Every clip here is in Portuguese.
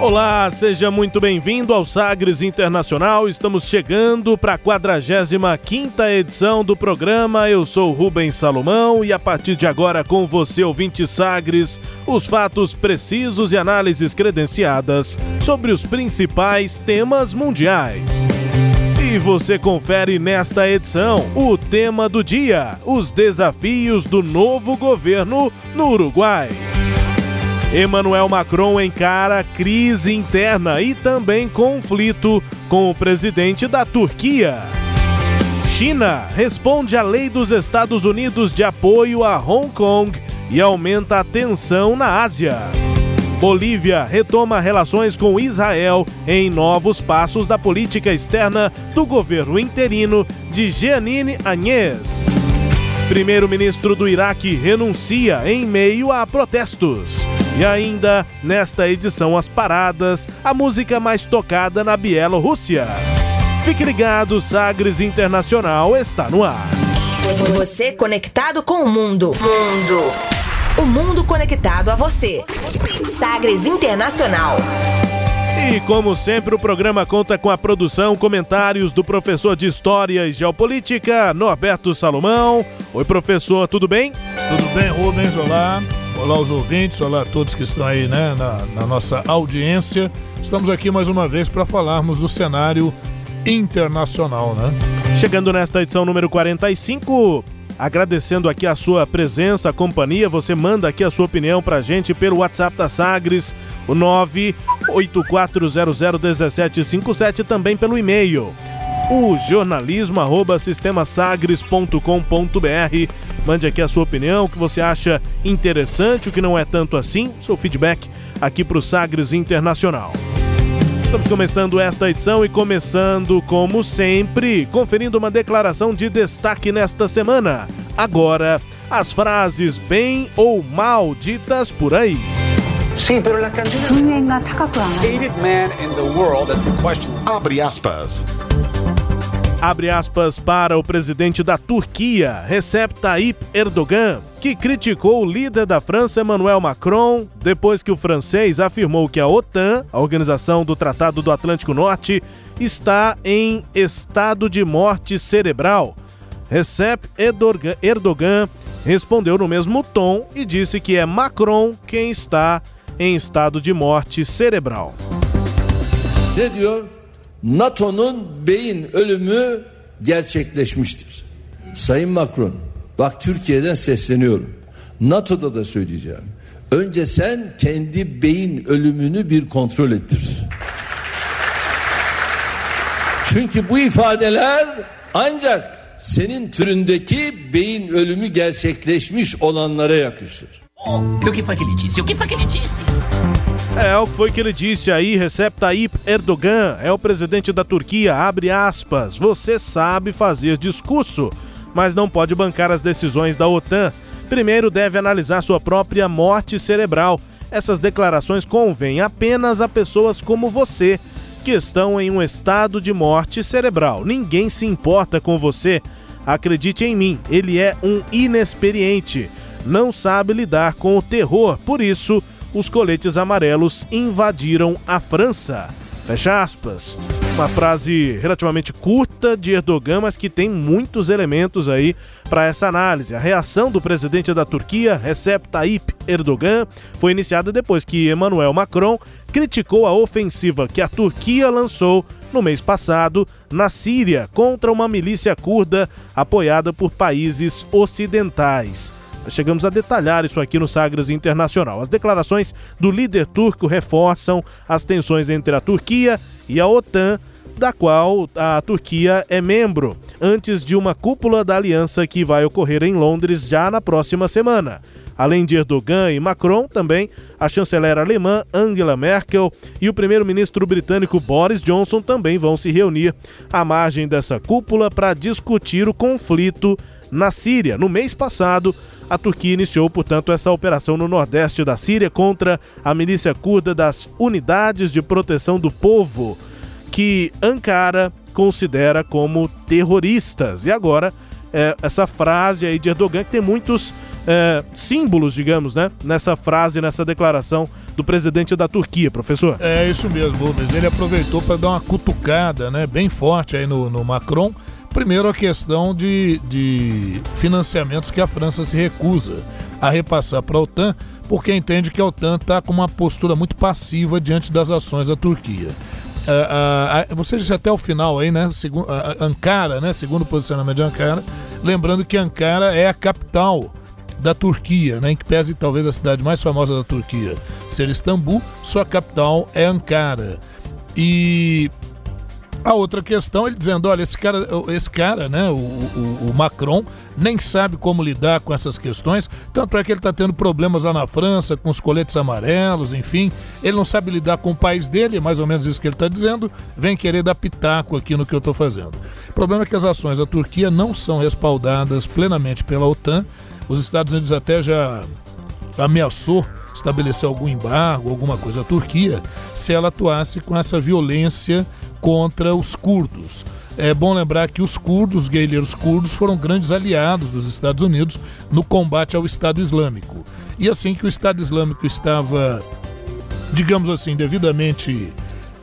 Olá, seja muito bem-vindo ao Sagres Internacional. Estamos chegando para a 45 edição do programa. Eu sou Rubens Salomão e a partir de agora com você, ouvinte Sagres, os fatos precisos e análises credenciadas sobre os principais temas mundiais. E você confere nesta edição o tema do dia: os desafios do novo governo no Uruguai. Emmanuel Macron encara crise interna e também conflito com o presidente da Turquia. China responde à lei dos Estados Unidos de apoio a Hong Kong e aumenta a tensão na Ásia. Bolívia retoma relações com Israel em novos passos da política externa do governo interino de Jeanine Agnes. Primeiro-ministro do Iraque renuncia em meio a protestos. E ainda, nesta edição As Paradas, a música mais tocada na Bielorrússia. Fique ligado, Sagres Internacional está no ar. Você conectado com o mundo. Mundo. O mundo conectado a você. Sagres Internacional. E como sempre, o programa conta com a produção, comentários do professor de História e Geopolítica, Norberto Salomão. Oi, professor, tudo bem? Tudo bem, Rubens? Olá. Olá aos ouvintes, olá a todos que estão aí né, na, na nossa audiência. Estamos aqui mais uma vez para falarmos do cenário internacional, né? Chegando nesta edição número 45, agradecendo aqui a sua presença, a companhia. Você manda aqui a sua opinião pra gente pelo WhatsApp da Sagres, o 984001757, também pelo e-mail. O jornalismo arroba sistemasagres.com.br. Mande aqui a sua opinião, o que você acha interessante, o que não é tanto assim, seu feedback aqui para o Sagres Internacional. Estamos começando esta edição e começando, como sempre, conferindo uma declaração de destaque nesta semana. Agora, as frases bem ou mal ditas por aí. Sim, pero la canción... Abre aspas. Abre aspas para o presidente da Turquia, Recep Tayyip Erdogan, que criticou o líder da França, Emmanuel Macron, depois que o francês afirmou que a OTAN, a Organização do Tratado do Atlântico Norte, está em estado de morte cerebral. Recep Erdogan respondeu no mesmo tom e disse que é Macron quem está em estado de morte cerebral. Ne diyor? NATO'nun beyin ölümü gerçekleşmiştir. Sayın Macron, bak Türkiye'den sesleniyorum. NATO'da da söyleyeceğim. Önce sen kendi beyin ölümünü bir kontrol ettir. Çünkü bu ifadeler ancak senin türündeki beyin ölümü gerçekleşmiş olanlara yakışır. O que foi que ele disse? O disse? É, o que foi que ele disse aí, Recep Tayyip Erdogan, é o presidente da Turquia, abre aspas, você sabe fazer discurso, mas não pode bancar as decisões da OTAN. Primeiro deve analisar sua própria morte cerebral. Essas declarações convêm apenas a pessoas como você, que estão em um estado de morte cerebral. Ninguém se importa com você. Acredite em mim, ele é um inexperiente. Não sabe lidar com o terror, por isso os coletes amarelos invadiram a França. Fecha aspas. Uma frase relativamente curta de Erdogan, mas que tem muitos elementos aí para essa análise. A reação do presidente da Turquia, Recep Tayyip Erdogan, foi iniciada depois que Emmanuel Macron criticou a ofensiva que a Turquia lançou no mês passado na Síria contra uma milícia curda apoiada por países ocidentais. Chegamos a detalhar isso aqui no Sagres Internacional. As declarações do líder turco reforçam as tensões entre a Turquia e a OTAN da qual a Turquia é membro, antes de uma cúpula da aliança que vai ocorrer em Londres já na próxima semana. Além de Erdogan e Macron, também a chanceler alemã Angela Merkel e o primeiro-ministro britânico Boris Johnson também vão se reunir à margem dessa cúpula para discutir o conflito na Síria. No mês passado, a Turquia iniciou, portanto, essa operação no nordeste da Síria contra a milícia curda das Unidades de Proteção do Povo, que Ankara considera como terroristas. E agora, é, essa frase aí de Erdogan, que tem muitos é, símbolos, digamos, né? Nessa frase, nessa declaração do presidente da Turquia, professor. É isso mesmo, Rubens. Ele aproveitou para dar uma cutucada, né? Bem forte aí no, no Macron. Primeiro, a questão de, de financiamentos que a França se recusa a repassar para a OTAN, porque entende que a OTAN está com uma postura muito passiva diante das ações da Turquia. Uh, uh, você disse até o final aí, né? Uh, Ankara, né? Segundo o posicionamento de Ankara. Lembrando que Ankara é a capital da Turquia, né, em que pese talvez a cidade mais famosa da Turquia ser Istambul, sua capital é Ankara. E a outra questão, ele dizendo, olha, esse cara, esse cara né, o, o, o, Macron, nem sabe como lidar com essas questões, tanto é que ele está tendo problemas lá na França com os coletes amarelos, enfim, ele não sabe lidar com o país dele, é mais ou menos isso que ele está dizendo, vem querer dar pitaco aqui no que eu estou fazendo. O problema é que as ações da Turquia não são respaldadas plenamente pela OTAN, os Estados Unidos até já ameaçou estabelecer algum embargo, alguma coisa à Turquia, se ela atuasse com essa violência contra os curdos. É bom lembrar que os curdos, os guerrilheiros curdos, foram grandes aliados dos Estados Unidos no combate ao Estado Islâmico. E assim que o Estado Islâmico estava, digamos assim, devidamente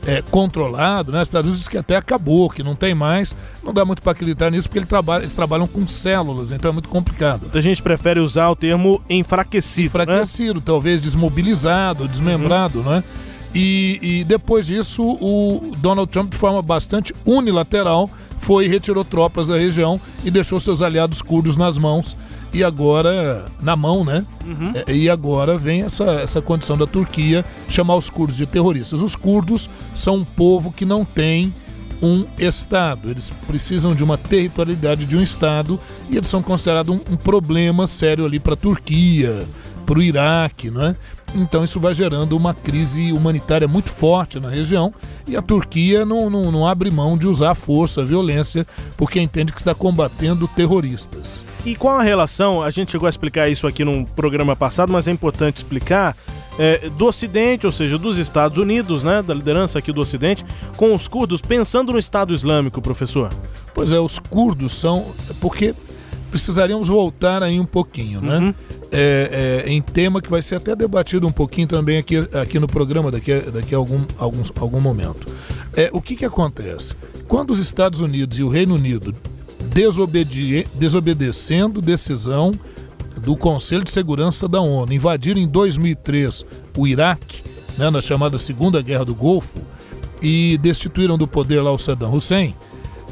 é, controlado, né? Os Estados Unidos diz que até acabou, que não tem mais. Não dá muito para acreditar nisso porque ele trabalha, eles trabalham com células, então é muito complicado. A gente prefere usar o termo enfraquecido. Enfraquecido, né? talvez desmobilizado, desmembrado, uhum. né? E, e, depois disso, o Donald Trump, de forma bastante unilateral, foi e retirou tropas da região e deixou seus aliados curdos nas mãos e agora na mão, né? Uhum. É, e agora vem essa, essa condição da Turquia chamar os curdos de terroristas. Os curdos são um povo que não tem um Estado. Eles precisam de uma territorialidade de um Estado e eles são considerados um, um problema sério ali para a Turquia, para o Iraque, não é? Então isso vai gerando uma crise humanitária muito forte na região e a Turquia não, não, não abre mão de usar a força, a violência, porque entende que está combatendo terroristas. E qual a relação, a gente chegou a explicar isso aqui num programa passado, mas é importante explicar, é, do Ocidente, ou seja, dos Estados Unidos, né, da liderança aqui do Ocidente, com os curdos, pensando no Estado Islâmico, professor? Pois é, os curdos são. Porque precisaríamos voltar aí um pouquinho, né? Uhum. É, é, em tema que vai ser até debatido um pouquinho também aqui, aqui no programa daqui a, daqui a algum, algum, algum momento. É, o que, que acontece? Quando os Estados Unidos e o Reino Unido desobedecendo decisão do Conselho de Segurança da ONU, invadiram em 2003 o Iraque, né, na chamada Segunda Guerra do Golfo, e destituíram do poder lá o Saddam Hussein,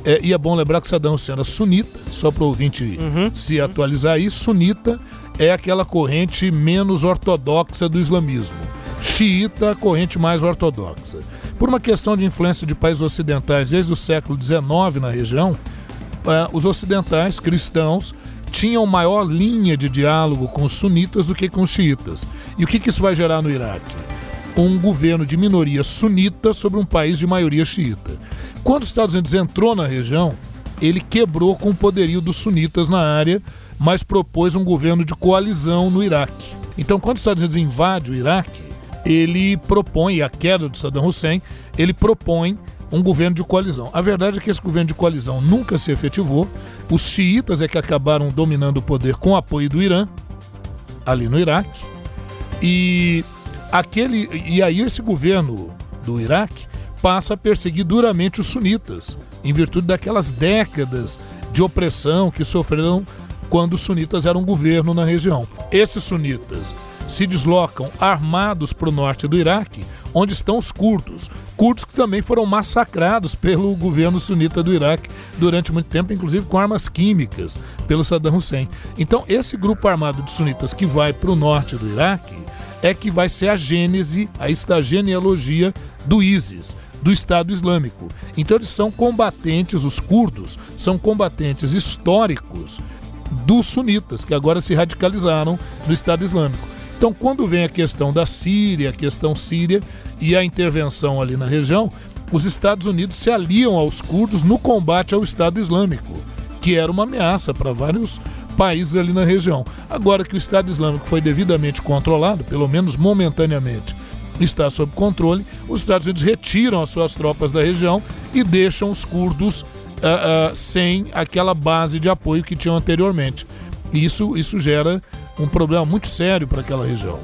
é, e é bom lembrar que Saddam Hussein era sunita, só para o ouvinte uhum. se atualizar aí. Sunita é aquela corrente menos ortodoxa do islamismo. Xiita, a corrente mais ortodoxa. Por uma questão de influência de países ocidentais desde o século XIX na região, é, os ocidentais cristãos tinham maior linha de diálogo com os sunitas do que com os xiitas. E o que, que isso vai gerar no Iraque? Um governo de minoria sunita sobre um país de maioria xiita. Quando os Estados Unidos entrou na região, ele quebrou com o poderio dos sunitas na área, mas propôs um governo de coalizão no Iraque. Então, quando os Estados Unidos invade o Iraque, ele propõe, a queda de Saddam Hussein, ele propõe um governo de coalizão. A verdade é que esse governo de coalizão nunca se efetivou. Os xiitas é que acabaram dominando o poder com o apoio do Irã, ali no Iraque. E aquele e aí esse governo do Iraque passa a perseguir duramente os sunitas, em virtude daquelas décadas de opressão que sofreram quando os sunitas eram governo na região. Esses sunitas se deslocam armados para o norte do Iraque, onde estão os curdos. Curdos que também foram massacrados pelo governo sunita do Iraque durante muito tempo, inclusive com armas químicas, pelo Saddam Hussein. Então, esse grupo armado de sunitas que vai para o norte do Iraque é que vai ser a gênese, a esta genealogia do ISIS do Estado Islâmico. Então eles são combatentes, os curdos são combatentes históricos dos sunitas, que agora se radicalizaram no Estado Islâmico. Então, quando vem a questão da Síria, a questão síria e a intervenção ali na região, os Estados Unidos se aliam aos curdos no combate ao Estado Islâmico, que era uma ameaça para vários países ali na região. Agora que o Estado Islâmico foi devidamente controlado, pelo menos momentaneamente, está sob controle, os Estados Unidos retiram as suas tropas da região e deixam os curdos uh, uh, sem aquela base de apoio que tinham anteriormente. Isso, isso gera um problema muito sério para aquela região.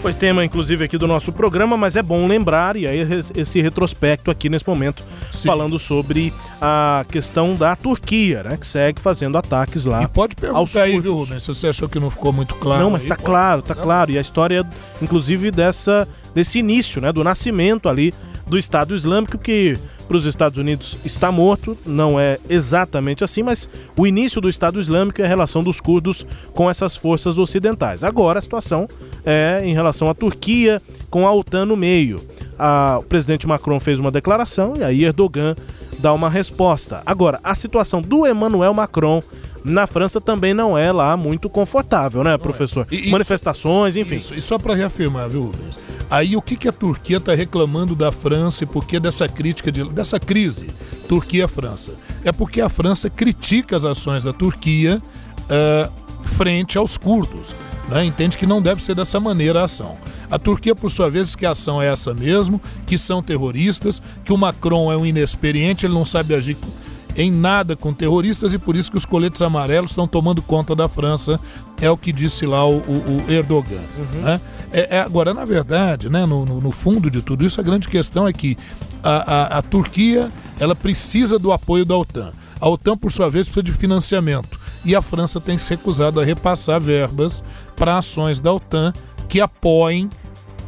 Foi tema, inclusive, aqui do nosso programa, mas é bom lembrar, e aí esse retrospecto aqui nesse momento, Sim. falando sobre a questão da Turquia, né? Que segue fazendo ataques lá. E pode perguntar aí, viu, Rubens, se você achou que não ficou muito claro. Não, mas está claro, está claro. E a história, inclusive, dessa, desse início, né? Do nascimento ali do Estado Islâmico, que para os Estados Unidos está morto, não é exatamente assim, mas o início do Estado Islâmico é a relação dos curdos com essas forças ocidentais. Agora a situação é em relação à Turquia com a OTAN no meio. A, o presidente Macron fez uma declaração e aí Erdogan dá uma resposta. Agora, a situação do Emmanuel Macron na França também não é lá muito confortável, né, professor? É. E, Manifestações, enfim. Isso. E só para reafirmar, viu, Rubens? Aí o que, que a Turquia está reclamando da França e por que dessa crítica, de, dessa crise Turquia-França? É porque a França critica as ações da Turquia uh, frente aos curdos. Né? Entende que não deve ser dessa maneira a ação. A Turquia, por sua vez, que a ação é essa mesmo, que são terroristas, que o Macron é um inexperiente, ele não sabe agir em nada com terroristas e por isso que os coletes amarelos estão tomando conta da França, é o que disse lá o, o, o Erdogan. Uhum. Né? É, é, agora, na verdade, né, no, no, fundo de tudo isso, a grande questão é que a, a, a Turquia ela precisa do apoio da OTAN. A OTAN, por sua vez, precisa de financiamento. E a França tem se recusado a repassar verbas para ações da OTAN que apoiem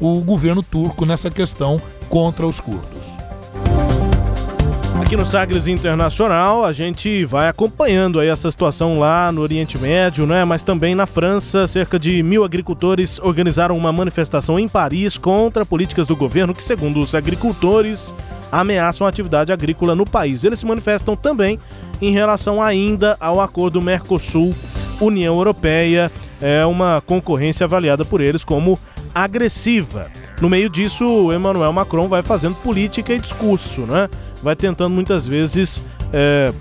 o governo turco nessa questão contra os curdos. Aqui no Sagres Internacional, a gente vai acompanhando aí essa situação lá no Oriente Médio, né? Mas também na França, cerca de mil agricultores organizaram uma manifestação em Paris contra políticas do governo que, segundo os agricultores, ameaçam a atividade agrícola no país. Eles se manifestam também em relação ainda ao acordo Mercosul-União Europeia, é uma concorrência avaliada por eles como agressiva. No meio disso, Emmanuel Macron vai fazendo política e discurso, né? vai tentando muitas vezes é,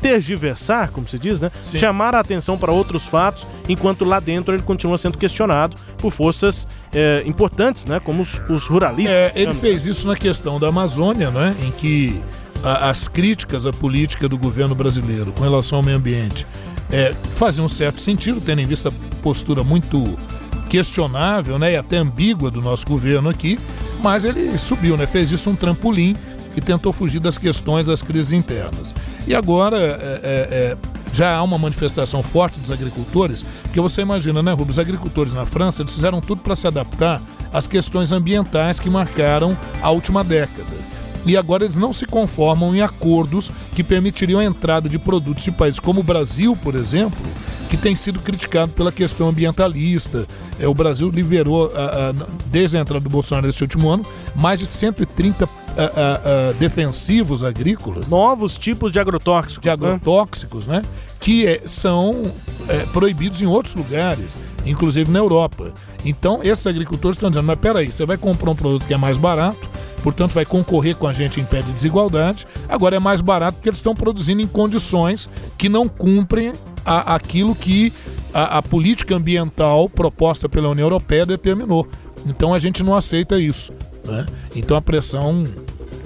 tergiversar, como se diz, né? Sim. Chamar a atenção para outros fatos, enquanto lá dentro ele continua sendo questionado por forças é, importantes, né? Como os, os ruralistas. É, ele fez isso na questão da Amazônia, né? Em que a, as críticas à política do governo brasileiro com relação ao meio ambiente é, faziam um certo sentido, tendo em vista a postura muito questionável, né? E até ambígua do nosso governo aqui, mas ele subiu, né? Fez isso um trampolim e tentou fugir das questões das crises internas. E agora é, é, é, já há uma manifestação forte dos agricultores, porque você imagina, né, Rubens, os agricultores na França eles fizeram tudo para se adaptar às questões ambientais que marcaram a última década. E agora eles não se conformam em acordos que permitiriam a entrada de produtos de países como o Brasil, por exemplo, que tem sido criticado pela questão ambientalista. É, o Brasil liberou, desde a entrada do Bolsonaro nesse último ano, mais de 130 uh, uh, defensivos agrícolas. Novos tipos de agrotóxicos. De né? agrotóxicos, né? né? Que é, são é, proibidos em outros lugares, inclusive na Europa. Então, esses agricultores estão dizendo: mas peraí, você vai comprar um produto que é mais barato, portanto, vai concorrer com a gente em pé de desigualdade. Agora é mais barato porque eles estão produzindo em condições que não cumprem a, aquilo que a, a política ambiental proposta pela União Europeia determinou. Então a gente não aceita isso. Né? Então a pressão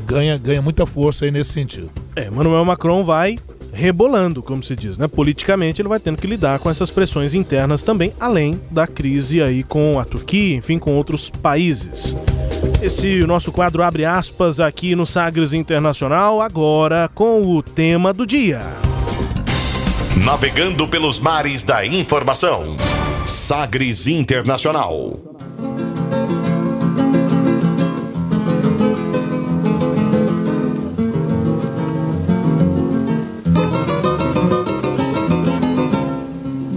ganha, ganha muita força aí nesse sentido. É, Manuel Macron vai rebolando, como se diz, né? Politicamente ele vai tendo que lidar com essas pressões internas também, além da crise aí com a Turquia, enfim, com outros países. Esse nosso quadro abre aspas aqui no Sagres Internacional, agora com o tema do dia. Navegando pelos mares da informação. Sagres Internacional.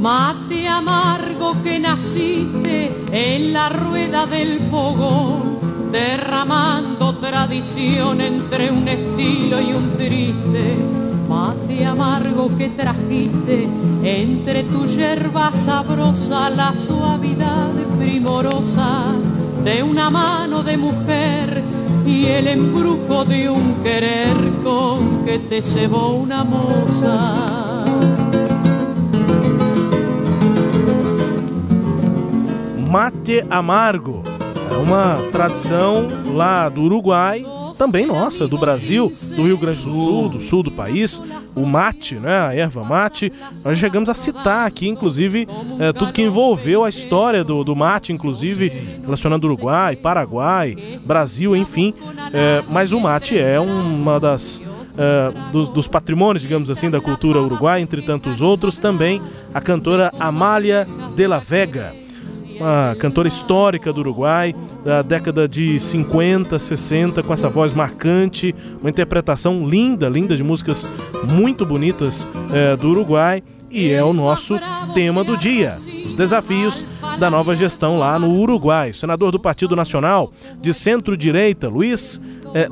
Mate amargo que naciste en la rueda del fogón, derramando tradición entre un estilo y un triste mate amargo que trajiste entre tu yerba sabrosa la suavidad primorosa de una mano de mujer y el embrujo de un querer con que te cebó una moza. Mate amargo é uma tradição lá do Uruguai também nossa, do Brasil, do Rio Grande do Sul, do sul do país, o mate, né, a erva mate. Nós chegamos a citar aqui, inclusive, é, tudo que envolveu a história do, do mate, inclusive relacionando Uruguai, Paraguai, Brasil, enfim. É, mas o mate é uma das Uh, dos, dos, patrimônios, digamos assim, da cultura uruguaia, entre tantos outros, também a cantora Amália de la Vega uma cantora histórica do Uruguai, da década de 50, 60, com essa voz marcante, uma interpretação linda, linda de músicas muito bonitas é, do Uruguai. E é o nosso tema do dia: os desafios da nova gestão lá no Uruguai. O senador do Partido Nacional de centro-direita, Luiz é,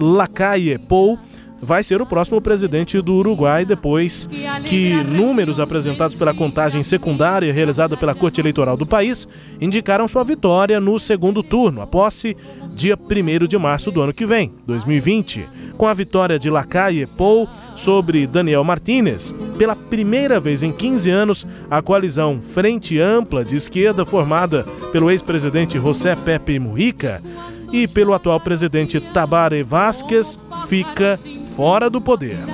Pou, vai ser o próximo presidente do Uruguai depois que números apresentados pela contagem secundária realizada pela Corte Eleitoral do país indicaram sua vitória no segundo turno, a posse dia 1 de março do ano que vem, 2020. Com a vitória de Lacalle Pou sobre Daniel Martínez, pela primeira vez em 15 anos, a coalizão Frente Ampla de Esquerda, formada pelo ex-presidente José Pepe Mujica e pelo atual presidente Tabare Vázquez, fica fora do poder.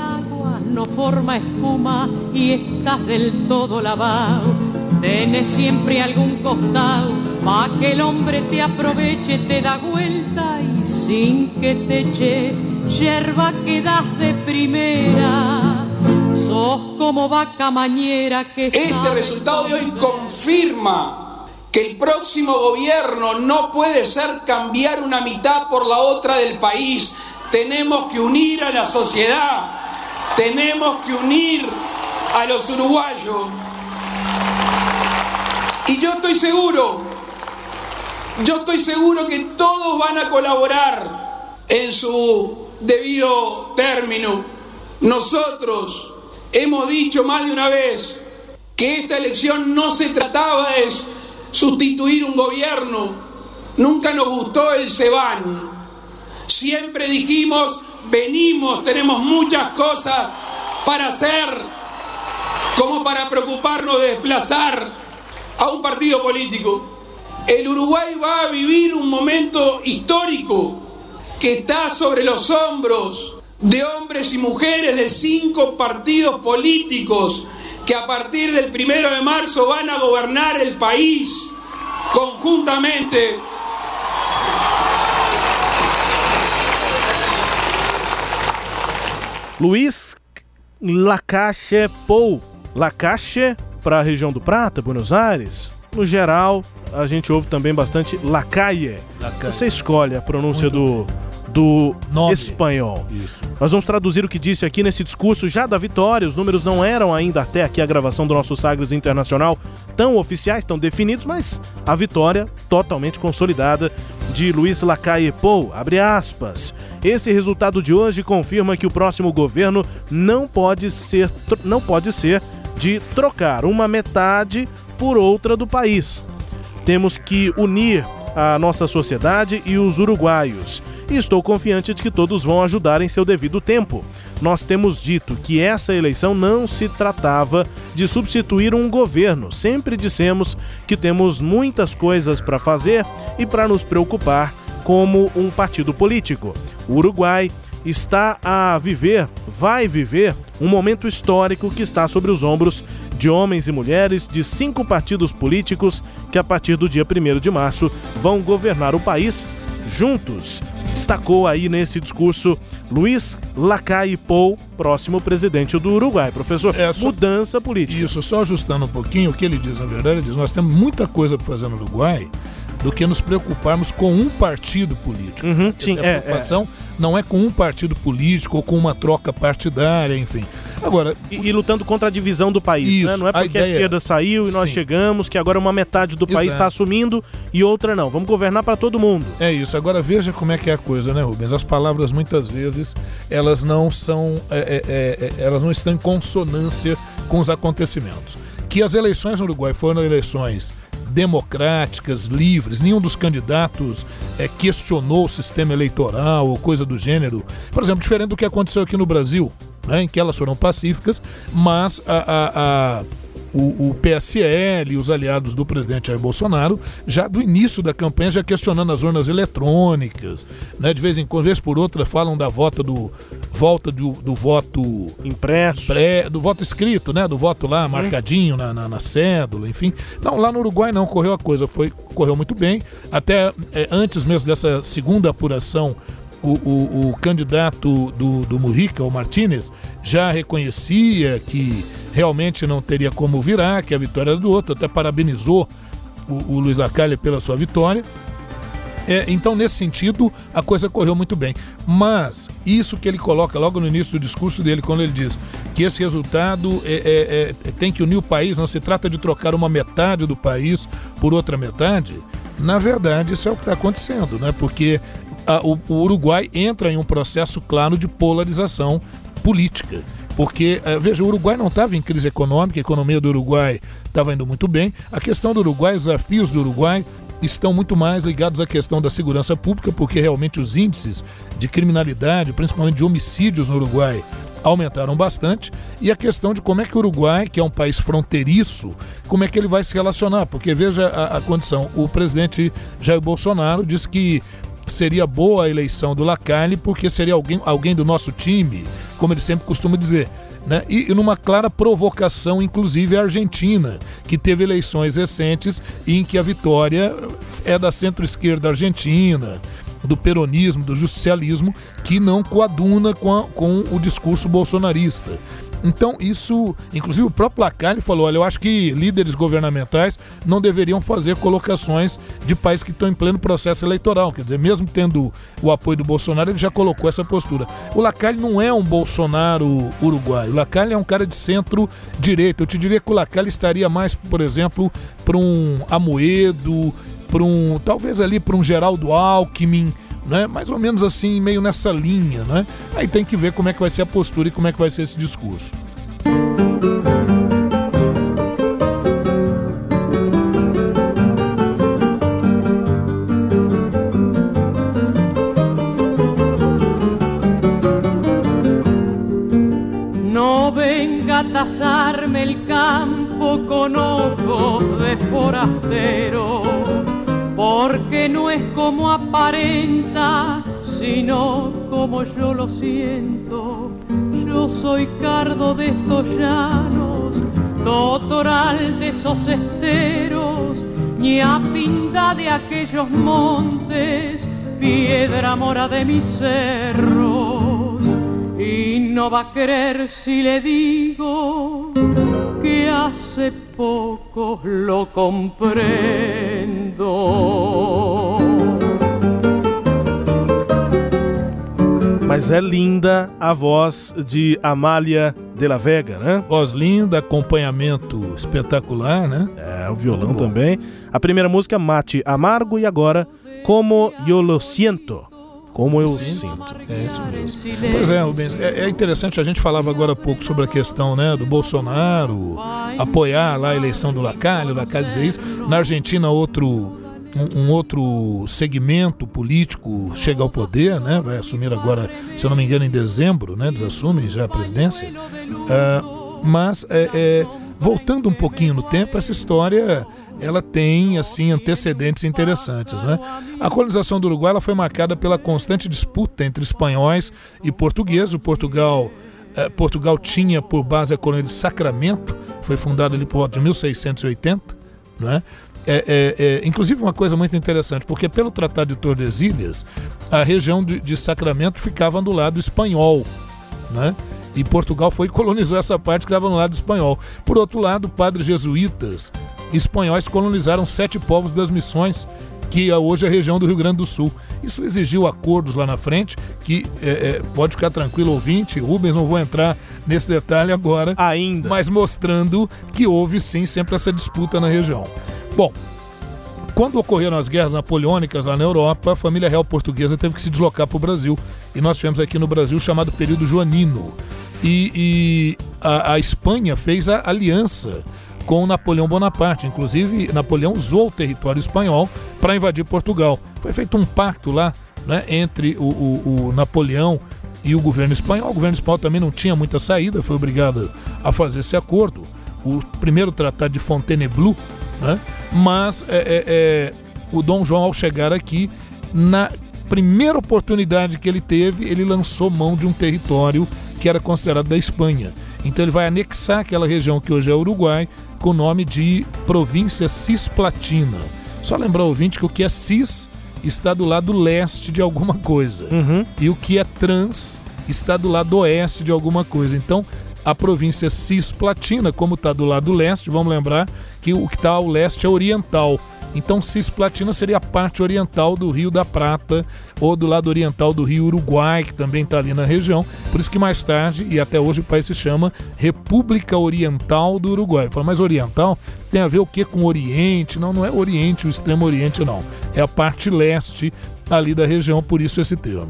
No forma espuma y estás del todo lavado. Tienes siempre algún costado pa' que el hombre te aproveche, te da vuelta y sin que te eche yerba quedas de primera. Sos como vaca mañera que Este resultado de hoy confirma que el próximo gobierno no puede ser cambiar una mitad por la otra del país tenemos que unir a la sociedad, tenemos que unir a los uruguayos. Y yo estoy seguro, yo estoy seguro que todos van a colaborar en su debido término. Nosotros hemos dicho más de una vez que esta elección no se trataba de sustituir un gobierno, nunca nos gustó el SEBAN, Siempre dijimos, venimos, tenemos muchas cosas para hacer, como para preocuparnos de desplazar a un partido político. El Uruguay va a vivir un momento histórico que está sobre los hombros de hombres y mujeres de cinco partidos políticos que a partir del primero de marzo van a gobernar el país conjuntamente Luiz Lacache Pou. Lacache para a região do Prata, Buenos Aires. No geral, a gente ouve também bastante. Lacalle. Você escolhe a pronúncia Muito do do espanhol. Isso. Nós vamos traduzir o que disse aqui nesse discurso já da vitória. Os números não eram ainda até aqui a gravação do nosso Sagres Internacional tão oficiais, tão definidos, mas a vitória totalmente consolidada de Luiz Lacalle Pou, abre aspas. Esse resultado de hoje confirma que o próximo governo não pode ser não pode ser de trocar uma metade por outra do país. Temos que unir a nossa sociedade e os uruguaios e estou confiante de que todos vão ajudar em seu devido tempo. Nós temos dito que essa eleição não se tratava de substituir um governo, sempre dissemos que temos muitas coisas para fazer e para nos preocupar como um partido político. O Uruguai está a viver, vai viver, um momento histórico que está sobre os ombros de homens e mulheres de cinco partidos políticos que, a partir do dia 1 de março, vão governar o país juntos destacou aí nesse discurso Luiz Lacalle Pou, próximo presidente do Uruguai. Professor, é, só, mudança política. Isso, só ajustando um pouquinho o que ele diz, na verdade, ele diz: nós temos muita coisa para fazer no Uruguai. do que nos preocuparmos com um partido político. Uhum, sim, a é, preocupação não é com um partido político ou com uma troca partidária, enfim. Agora, E, e lutando contra a divisão do país, né? Isso, Não é a porque a, ideia- esquerda saiu e nós Sim. chegamos que agora uma metade do país está assumindo e outra não. Vamos governar para todo mundo. É isso. Agora veja como é que é a coisa, né, Rubens? As palavras muitas vezes elas não são, é, é, é, elas não estão em consonância com os acontecimentos. Que as eleições no Uruguai foram eleições democráticas, livres, nenhum dos candidatos é, questionou o sistema eleitoral ou coisa do gênero. Por exemplo, diferente do que aconteceu aqui no Brasil, né, em que elas foram pacíficas, mas a- a- a o, o PSL e os aliados do presidente Jair Bolsonaro, já do início da campanha, já questionando as urnas eletrônicas, né? De vez em quando, vez por outra, falam da volta do volta do, do voto Impresso. pré, do voto escrito, né? Do voto lá marcadinho na, na, na cédula, enfim. Não, lá no Uruguai não correu a coisa, foi correu muito bem. Até é, antes mesmo dessa segunda apuração, o, o, o candidato do, do Mujica, o Martinez, já reconhecia que realmente não teria como virar, que a vitória era do outro, até parabenizou o, o Luiz Lacalle pela sua vitória. É, então, nesse sentido, a coisa correu muito bem. Mas isso que ele coloca logo no início do discurso dele, quando ele diz que esse resultado é, é- é- tem que unir o país, não se trata de trocar uma metade do país por outra metade. Na verdade, isso é o que está acontecendo, né? Porque a- o, o Uruguai entra em um processo claro de polarização política. Porque, eh, veja, o Uruguai não estava em crise econômica, a economia do Uruguai estava indo muito bem. A questão do Uruguai, os desafios do Uruguai estão muito mais ligados à questão da segurança pública, porque realmente os índices de criminalidade, principalmente de homicídios no Uruguai, aumentaram bastante. E a questão de como é que o Uruguai, que é um país fronteiriço, como é que ele vai se relacionar? Porque veja a, a condição: o presidente Jair Bolsonaro disse que seria boa a eleição do Lacalle porque seria alguém, alguém do nosso time, como ele sempre costuma dizer. Né? E, e numa clara provocação, inclusive, à Argentina, que teve eleições recentes em que a vitória é da centro-esquerda argentina, do peronismo, do justicialismo, que não coaduna com, a- com o discurso bolsonarista. Então, isso, inclusive o próprio Lacalle falou: olha, eu acho que líderes governamentais não deveriam fazer colocações de países que estão em pleno processo eleitoral. Quer dizer, mesmo tendo o apoio do Bolsonaro, ele já colocou essa postura. O Lacalle não é um Bolsonaro uruguaio. O Lacalle é um cara de centro-direita. Eu te diria que o Lacalle estaria mais, por exemplo, para um Amoedo, para um. talvez ali para um Geraldo Alckmin né? Mais ou menos assim, meio nessa linha, né? Aí tem que ver como é que vai ser a postura e como é que vai ser esse discurso. No venga a tasarme el campo con ojos de forastero, porque no es como aparenta, sino como yo lo siento. Yo soy cardo de estos llanos, totoral de esos esteros, ñapinda de aquellos montes, piedra mora de mis cerros. Y no va a creer si le digo que hace poco lo comprendo. Mas é linda a voz de Amália de la Vega, né? Voz linda, acompanhamento espetacular, né? É, o violão também. A primeira música, Mate Amargo, e agora, Como Eu Lo Siento. Como eu Sim. sinto. É isso mesmo. Pois é, Rubens, é, é interessante, a gente falava agora há pouco sobre a questão né, do Bolsonaro apoiar lá a eleição do Lacalle, o Lacalle dizer isso. Na Argentina, outro, um, um outro segmento político chega ao poder, né? Vai assumir agora, se eu não me engano, em dezembro, né? Desassume já a presidência. Ah, mas, é, é, voltando um pouquinho no tempo, essa história ela tem assim antecedentes interessantes, né? A colonização do Uruguai ela foi marcada pela constante disputa entre espanhóis e portugueses. O Portugal eh, Portugal tinha por base a colônia de Sacramento, foi fundada ali por volta de 1680, né? É, é, é, inclusive uma coisa muito interessante, porque pelo Tratado de Tordesilhas, a região de, de Sacramento ficava do lado espanhol, né? E Portugal foi e colonizou essa parte que estava no lado espanhol. Por outro lado, padres jesuítas espanhóis colonizaram sete povos das missões que é hoje é a região do Rio Grande do Sul. Isso exigiu acordos lá na frente, que é, é, pode ficar tranquilo, ouvinte, Rubens, não vou entrar nesse detalhe agora. Ainda. Mas mostrando que houve sim sempre essa disputa na região. Bom, quando ocorreram as guerras napoleônicas lá na Europa, a família real portuguesa teve que se deslocar para o Brasil. E nós tivemos aqui no Brasil o chamado período joanino. E, e a, a Espanha fez a aliança com Napoleão Bonaparte. Inclusive, Napoleão usou o território espanhol para invadir Portugal. Foi feito um pacto lá né, entre o, o, o, Napoleão e o governo espanhol. O governo espanhol também não tinha muita saída, foi obrigado a fazer esse acordo. O primeiro tratado de Fontainebleau, né? mas é, é, é, o Dom João, ao chegar aqui, na primeira oportunidade que ele teve, ele lançou mão de um território que era considerado da Espanha. Então ele vai anexar aquela região que hoje é Uruguai com o nome de província Cisplatina. Só lembrar o ouvinte que o que é cis está do lado leste de alguma coisa. Uhum. E o que é trans está do lado oeste de alguma coisa. Então, a província Cisplatina, como está do lado leste, vamos lembrar que o que está ao leste é oriental. Então, Cisplatina seria a parte oriental do Rio da Prata ou do lado oriental do Rio Uruguai, que também está ali na região. Por isso que mais tarde e até hoje o país se chama República Oriental do Uruguai. Fala, mas oriental tem a ver o que com Oriente? Não, não é Oriente, o Extremo Oriente, não. É a parte leste ali da região, por isso esse termo.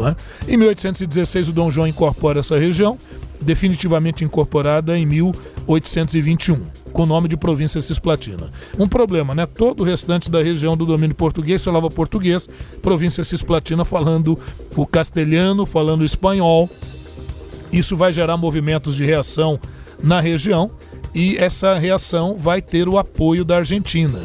É? Em 1816, o Dom João incorpora essa região, definitivamente incorporada em 1821 com o nome de província Cisplatina. Um problema, né? Todo o restante da região do domínio português falava português, província Cisplatina falando o castelhano, falando o espanhol. Isso vai gerar movimentos de reação na região e essa reação vai ter o apoio da Argentina.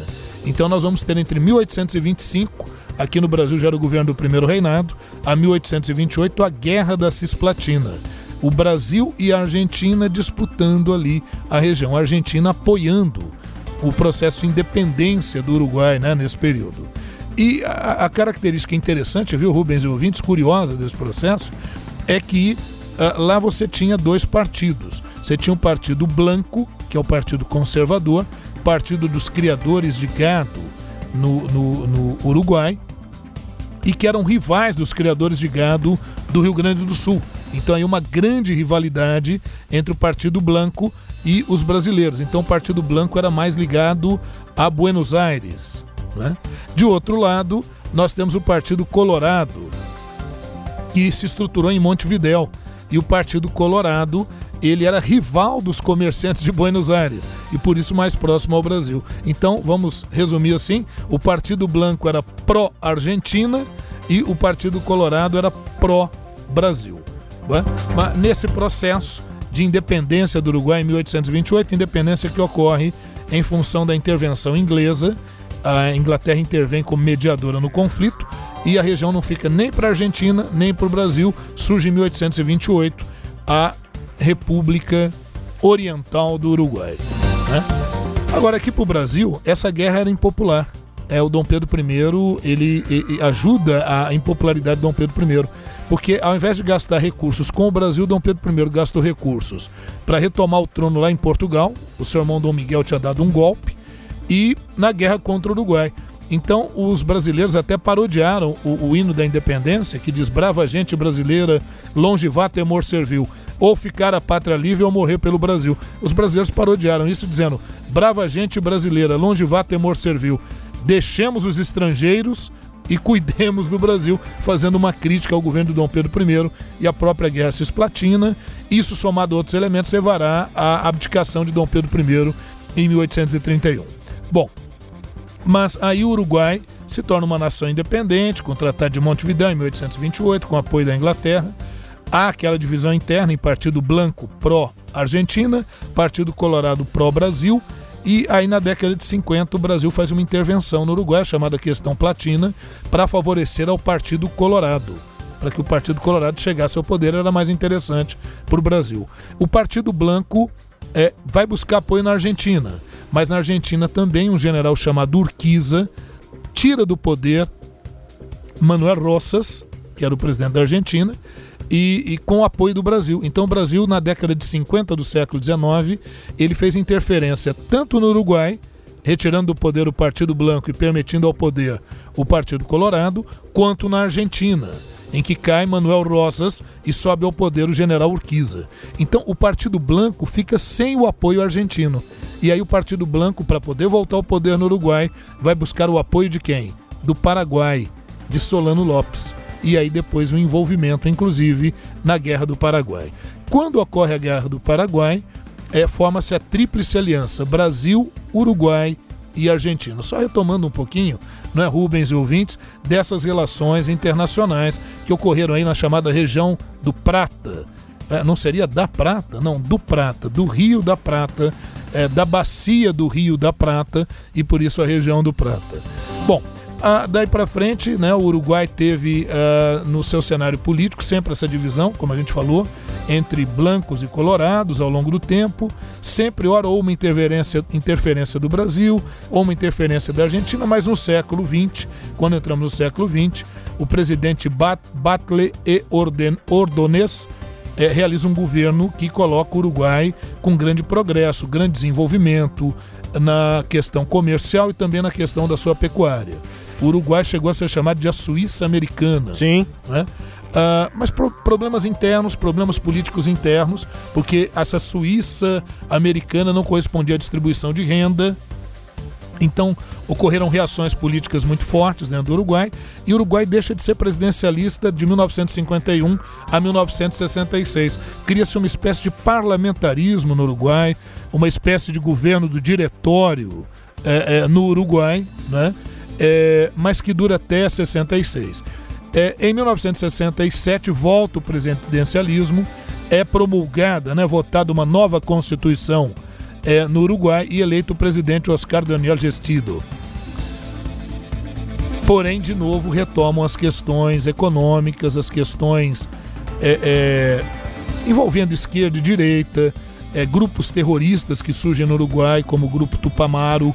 Então nós vamos ter entre 1825 aqui no Brasil já era o governo do primeiro reinado, a 1828 a Guerra da Cisplatina o Brasil e a Argentina disputando ali a região. A Argentina apoiando o processo de independência do Uruguai né, nesse período. E a, a característica interessante, viu, Rubens e ouvintes, curiosa desse processo, é que uh, lá você tinha dois partidos. Você tinha o um Partido Blanco, que é o Partido Conservador, Partido dos Criadores de Gado no, no, no Uruguai, e que eram rivais dos criadores de gado do Rio Grande do Sul. Então aí uma grande rivalidade entre o Partido Blanco e os brasileiros. Então o Partido Blanco era mais ligado a Buenos Aires. Né? De outro lado, nós temos o Partido Colorado, que se estruturou em Montevidéu. E o Partido Colorado, ele era rival dos comerciantes de Buenos Aires e por isso mais próximo ao Brasil. Então, vamos resumir assim: o Partido Blanco era pró-Argentina e o Partido Colorado era pró-Brasil. Mas nesse processo de independência do Uruguai em 1828, independência que ocorre em função da intervenção inglesa, a Inglaterra intervém como mediadora no conflito e a região não fica nem para a Argentina nem para o Brasil. Surge em 1828 a República Oriental do Uruguai. Né? Agora aqui para o Brasil, essa guerra era impopular. É, o Dom Pedro I ele, ele ajuda a impopularidade do Dom Pedro I porque ao invés de gastar recursos com o Brasil, Dom Pedro I gastou recursos para retomar o trono lá em Portugal. O seu irmão Dom Miguel tinha dado um golpe e na guerra contra o Uruguai. Então os brasileiros até parodiaram o, o hino da independência, que diz brava gente brasileira, longe vá temor servil, ou ficar a pátria livre ou morrer pelo Brasil. Os brasileiros parodiaram isso dizendo brava gente brasileira, longe vá temor servil, deixemos os estrangeiros e cuidemos do Brasil, fazendo uma crítica ao governo de Dom Pedro I e à própria Guerra Cisplatina. Isso, somado a outros elementos, levará à abdicação de Dom Pedro I em 1831. Bom, mas aí o Uruguai se torna uma nação independente, com o Tratado de Montevideo em 1828, com apoio da Inglaterra. Há aquela divisão interna em Partido Blanco pró-Argentina, Partido Colorado pró-Brasil e aí, na década de 50, o Brasil faz uma intervenção no Uruguai, chamada Questão Platina, para favorecer ao Partido Colorado. Para que o Partido Colorado chegasse ao poder, era mais interessante para o Brasil. O Partido Blanco é, vai buscar apoio na Argentina, mas na Argentina também um general chamado Urquiza tira do poder Manuel Rosas, que era o presidente da Argentina, e, e, com o apoio do Brasil. Então o Brasil, na década de 50 do século XIX, ele fez interferência tanto no Uruguai retirando do poder o Partido Branco e permitindo ao poder o Partido Colorado, quanto na Argentina, em que cai Manuel Rosas e sobe ao poder o general Urquiza. Então o Partido Branco fica sem o apoio argentino. E aí o Partido Branco, para poder voltar ao poder no Uruguai, vai buscar o apoio de quem? Do Paraguai, de Solano Lopes. E aí depois o envolvimento, inclusive, na Guerra do Paraguai. Quando ocorre a Guerra do Paraguai, é, forma-se a Tríplice Aliança: Brasil, Uruguai e Argentina. Só retomando um pouquinho, não é, Rubens e ouvintes, dessas relações internacionais que ocorreram aí na chamada região do Prata. É, não seria da Prata, não, do Prata, do Rio da Prata, é, da bacia do Rio da Prata e por isso a região do Prata. Bom, ah, daí para frente, né, o Uruguai teve ah, no seu cenário político sempre essa divisão, como a gente falou, entre blancos e colorados ao longo do tempo, sempre ora ou uma interferência, interferência do Brasil ou uma interferência da Argentina, mas no século XX, quando entramos no século XX, o presidente Bat Batle e Orden, Ordonez é, realiza um governo que coloca o Uruguai com grande progresso, grande desenvolvimento na questão comercial e também na questão da sua pecuária. O Uruguai chegou a ser chamado de a Suíça americana. Sim. Né? Uh, mas pro problemas internos, problemas políticos internos, porque essa Suíça americana não correspondia à distribuição de renda. Então ocorreram reações políticas muito fortes dentro do Uruguai e o Uruguai deixa de ser presidencialista de 1951 a 1966. Cria-se uma espécie de parlamentarismo no Uruguai, uma espécie de governo do diretório é, é, no Uruguai, né? É, mas que dura até 66. É, em 1967 volta o presidencialismo, é promulgada, né, votada uma nova constituição é, no Uruguai e eleito o presidente Oscar Daniel Gestido. Porém, de novo, retomam as questões econômicas, as questões é, é, envolvendo esquerda e direita, é, grupos terroristas que surgem no Uruguai, como o grupo Tupamaro,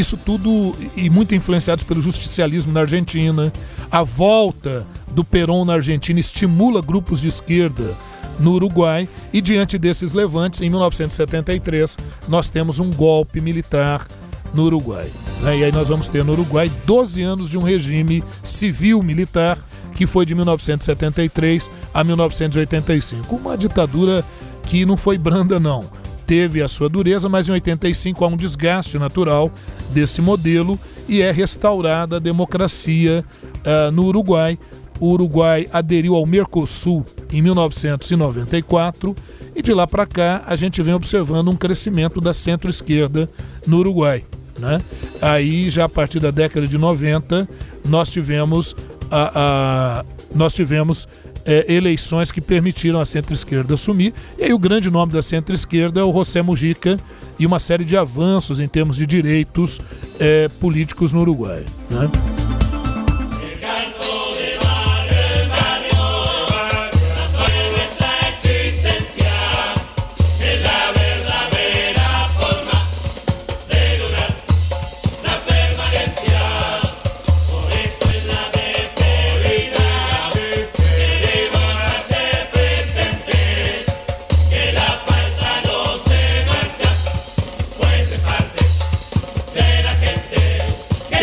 isso tudo e muito influenciados pelo justicialismo na Argentina. A volta do Perón na Argentina estimula grupos de esquerda no Uruguai e diante desses levantes, em 1973, nós temos um golpe militar no Uruguai. Né? E aí nós vamos ter no Uruguai 12 anos de um regime civil militar que foi de 1973 a 1985. Uma ditadura que não foi branda, não teve a sua dureza, mas em 85 há um desgaste natural desse modelo e é restaurada a democracia uh, no Uruguai. O Uruguai aderiu ao Mercosul em 1994 e de lá para cá a gente vem observando um crescimento da centro-esquerda no Uruguai. Né? Aí já a partir da década de 90 nós tivemos a, a nós tivemos é, eleições que permitiram a centro-esquerda assumir. E aí o grande nome da centro-esquerda é o José Mujica e uma série de avanços em termos de direitos é, políticos no Uruguai. Né?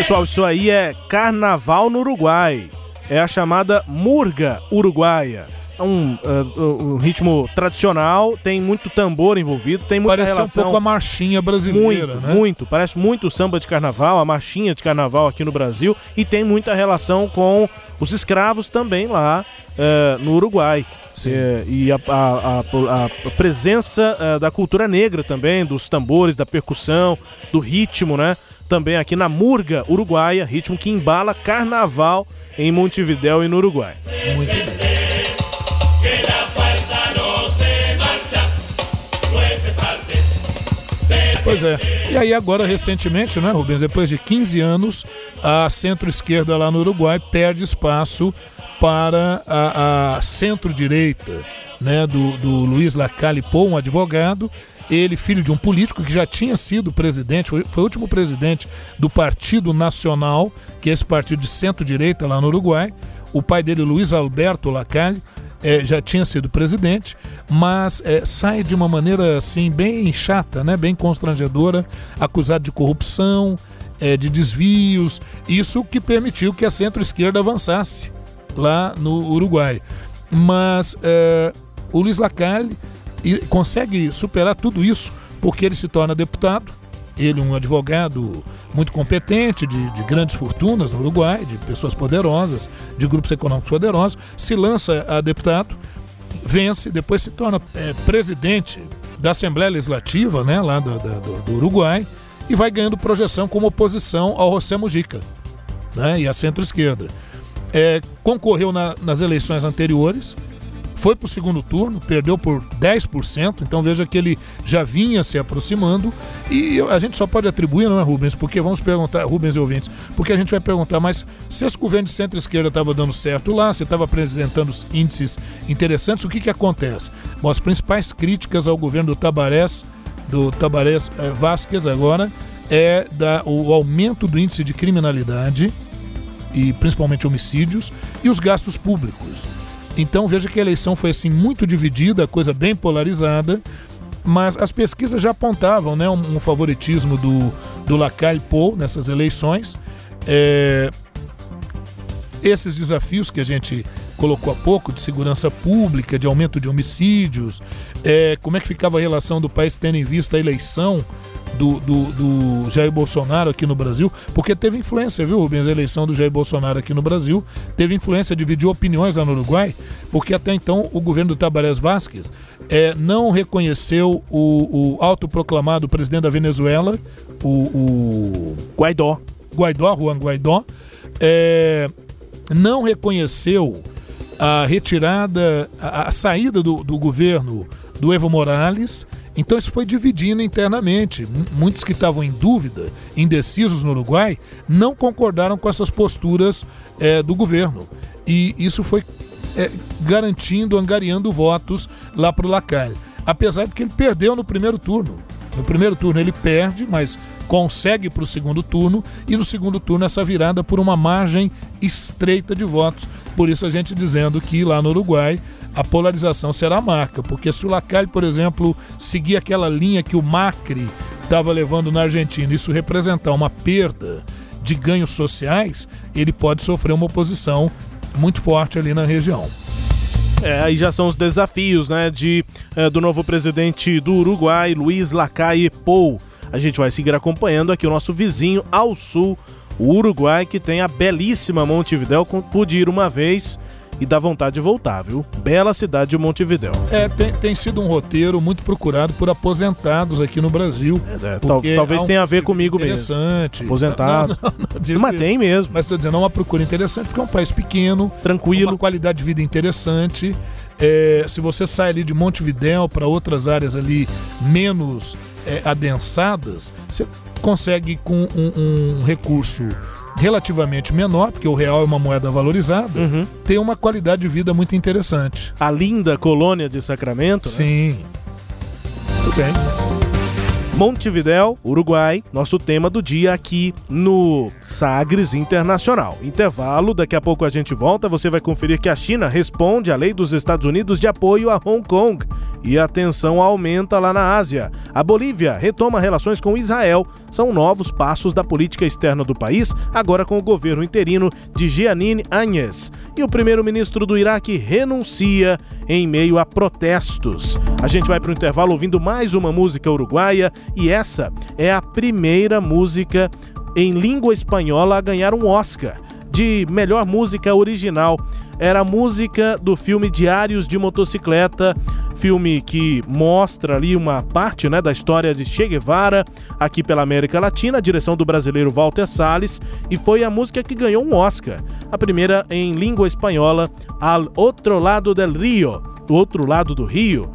Pessoal, isso aí é Carnaval no Uruguai. É a chamada Murga Uruguaia. É um, uh, um, ritmo tradicional, tem muito tambor envolvido, tem muita Parece relação... um pouco a marchinha brasileira, muito, né? Muito, parece muito o samba de carnaval, a marchinha de carnaval aqui no Brasil e tem muita relação com os escravos também lá uh, no Uruguai. É, e a, a, a, a presença uh, da cultura negra também, dos tambores, da percussão, do ritmo, né? Também aqui na Murga Uruguaia, ritmo que embala carnaval em Montevidéu e no Uruguai. Muito bem. Pois é. E aí agora, recentemente, né, Rubens, depois de 15 anos, a centro-esquerda lá no Uruguai perde espaço para a, a centro-direita, né, do, do Luiz Lacalle Pou, um advogado, ele, filho de um político que já tinha sido presidente, foi, foi o último presidente do Partido Nacional, que é esse partido de centro-direita lá no Uruguai. O pai dele, Luiz Alberto Lacalle, é, já tinha sido presidente, mas é, sai de uma maneira assim bem chata, né? bem constrangedora, acusado de corrupção, é, de desvios, isso que permitiu que a centro-esquerda avançasse lá no Uruguai. Mas é, o Luiz Lacalle consegue superar tudo isso porque ele se torna deputado. Ele, um advogado muito competente, de, de, grandes fortunas no Uruguai, de pessoas poderosas, de grupos econômicos poderosos, se lança a deputado, vence, depois se torna é, presidente da Assembleia Legislativa, né, lá do, do, do Uruguai, e vai ganhando projeção como oposição ao José Mujica né, e à centro-esquerda. É, concorreu na, nas eleições anteriores, foi para o segundo turno, perdeu por 10%, então veja que ele já vinha se aproximando e a gente só pode atribuir, não é, Rubens? Porque vamos perguntar, Rubens e ouvintes, porque a gente vai perguntar, mas se esse governo de centro-esquerda estava dando certo lá, se estava apresentando índices interessantes, o que, que acontece? Bom, as principais críticas ao governo do Tabarés do Tabarés eh, Vasquez agora é da, o aumento do índice de criminalidade e principalmente homicídios e os gastos públicos. Então veja que a eleição foi assim muito dividida, coisa bem polarizada, mas as pesquisas já apontavam né, um, um favoritismo do, do Lacalle Pou nessas eleições. É, esses desafios que a gente colocou há pouco, de segurança pública, de aumento de homicídios, é, como é que ficava a relação do país tendo em vista a eleição do, do, do, Jair Bolsonaro aqui no Brasil, porque teve influência, viu, Rubens? A eleição do Jair Bolsonaro aqui no Brasil teve influência, dividiu opiniões lá no Uruguai, porque até então o governo do Tabarés Vázquez é, não reconheceu o, o autoproclamado presidente da Venezuela, o, o Guaidó. Guaidó, Juan Guaidó, é, não reconheceu a retirada, a, a saída do, do governo do Evo Morales. Então isso foi dividindo internamente. Muitos que estavam em dúvida, indecisos no Uruguai, não concordaram com essas posturas é, do governo. E isso foi é, garantindo, angariando votos lá para o Lacalle. Apesar de que ele perdeu no primeiro turno. No primeiro turno ele perde, mas consegue para o segundo turno e no segundo turno essa virada por uma margem estreita de votos. Por isso a gente dizendo que lá no Uruguai a polarização será a marca, porque se o Lacalle, por exemplo, seguir aquela linha que o Macri estava levando na Argentina, isso representar uma perda de ganhos sociais, ele pode sofrer uma oposição muito forte ali na região. É, aí já são os desafios, né, de, é, do novo presidente do Uruguai, Luiz Lacalle Pou. A gente vai seguir acompanhando aqui o nosso vizinho ao sul, o Uruguai, que tem a belíssima Montevidéu. Pude ir uma vez e dá vontade de voltar, viu? Bela cidade de Montevidéu. É, tem, tem sido um roteiro muito procurado por aposentados aqui no Brasil. É, é, tal, talvez um tenha a ver comigo interessante. mesmo. Aposentado. Não, não, não, mas tem mesmo. Mas estou dizendo, é uma procura interessante porque é um país pequeno, tranquilo, uma qualidade de vida interessante. É, se você sai ali de Montevidéu para outras áreas ali menos é, adensadas, você consegue com um, um recurso relativamente menor, porque o real é uma moeda valorizada, uhum. tem uma qualidade de vida muito interessante. A linda colônia de Sacramento? Né? Sim. Bem. Montevidéu, Uruguai, nosso tema do dia aqui no Sagres Internacional. Intervalo, daqui a pouco a gente volta. Você vai conferir que a China responde à lei dos Estados Unidos de apoio a Hong Kong e a tensão aumenta lá na Ásia. A Bolívia retoma relações com Israel. São novos passos da política externa do país, agora com o governo interino de Jeanine Áñez. E o primeiro-ministro do Iraque renuncia em meio a protestos. A gente vai para o intervalo ouvindo mais uma música uruguaia e essa é a primeira música em língua espanhola a ganhar um Oscar de melhor música original. Era a música do filme Diários de Motocicleta, filme que mostra ali uma parte né, da história de Che Guevara aqui pela América Latina, direção do brasileiro Walter Salles, e foi a música que ganhou um Oscar. A primeira em língua espanhola, Al Outro Lado del Rio, do outro lado do Rio,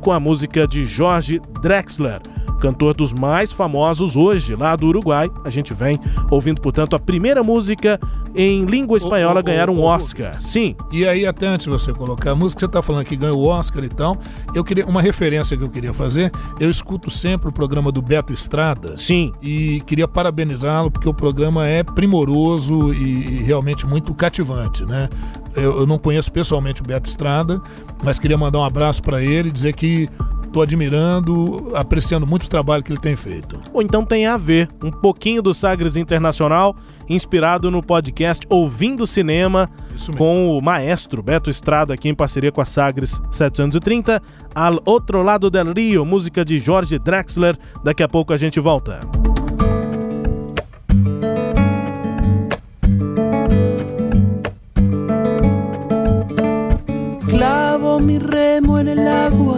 com a música de Jorge Drexler cantor dos mais famosos hoje lá do Uruguai. A gente vem ouvindo, portanto, a primeira música em língua espanhola a ganhar um Oscar. Sim. E aí, até antes de você colocar a música, que você está falando que ganhou o Oscar e tal, eu queria uma referência que eu queria fazer. Eu escuto sempre o programa do Beto Estrada. Sim. E queria parabenizá-lo porque o programa é primoroso e realmente muito cativante, né? Eu, eu não conheço pessoalmente o Beto Estrada, mas queria mandar um abraço para ele e dizer que Estou admirando, apreciando muito o trabalho que ele tem feito. Ou então tem a ver um pouquinho do Sagres Internacional, inspirado no podcast Ouvindo Cinema, com o maestro Beto Estrada, aqui em parceria com a Sagres 730. Al Outro Lado del Rio, música de Jorge Drexler. Daqui a pouco a gente volta. Clavo mi remo en el agua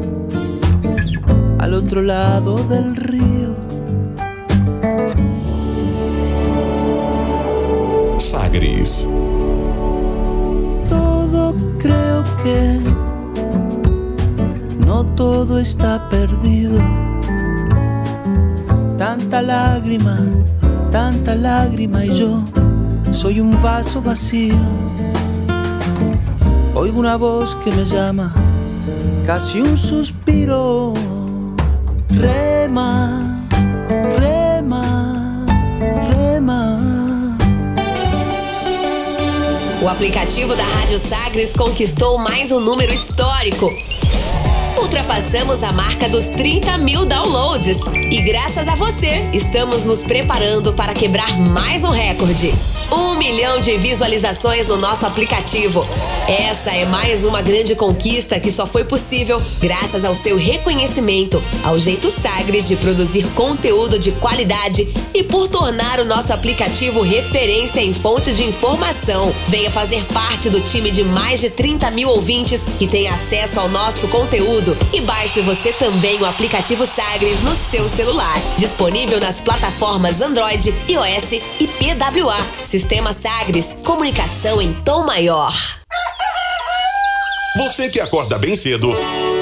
al otro lado del río. Sagres. Todo creo que no todo está perdido. Tanta lágrima, tanta lágrima y yo soy un vaso vacío. Oigo una voz que me llama, casi un suspiro Rema, rema, rema. O aplicativo da Rádio Sagres conquistou mais um número histórico. Ultrapassamos a marca dos 30 mil downloads. E graças a você, estamos nos preparando para quebrar mais um recorde. Um milhão de visualizações no nosso aplicativo. Essa é mais uma grande conquista que só foi possível graças ao seu reconhecimento, ao jeito Sagres de produzir conteúdo de qualidade e por tornar o nosso aplicativo referência em fonte de informação. Venha fazer parte do time de mais de 30 mil ouvintes que tem acesso ao nosso conteúdo e baixe você também o aplicativo Sagres no seu celular. Disponível nas plataformas Android, iOS e PWA. Sistema Sagres, comunicação em tom maior. Você que acorda bem cedo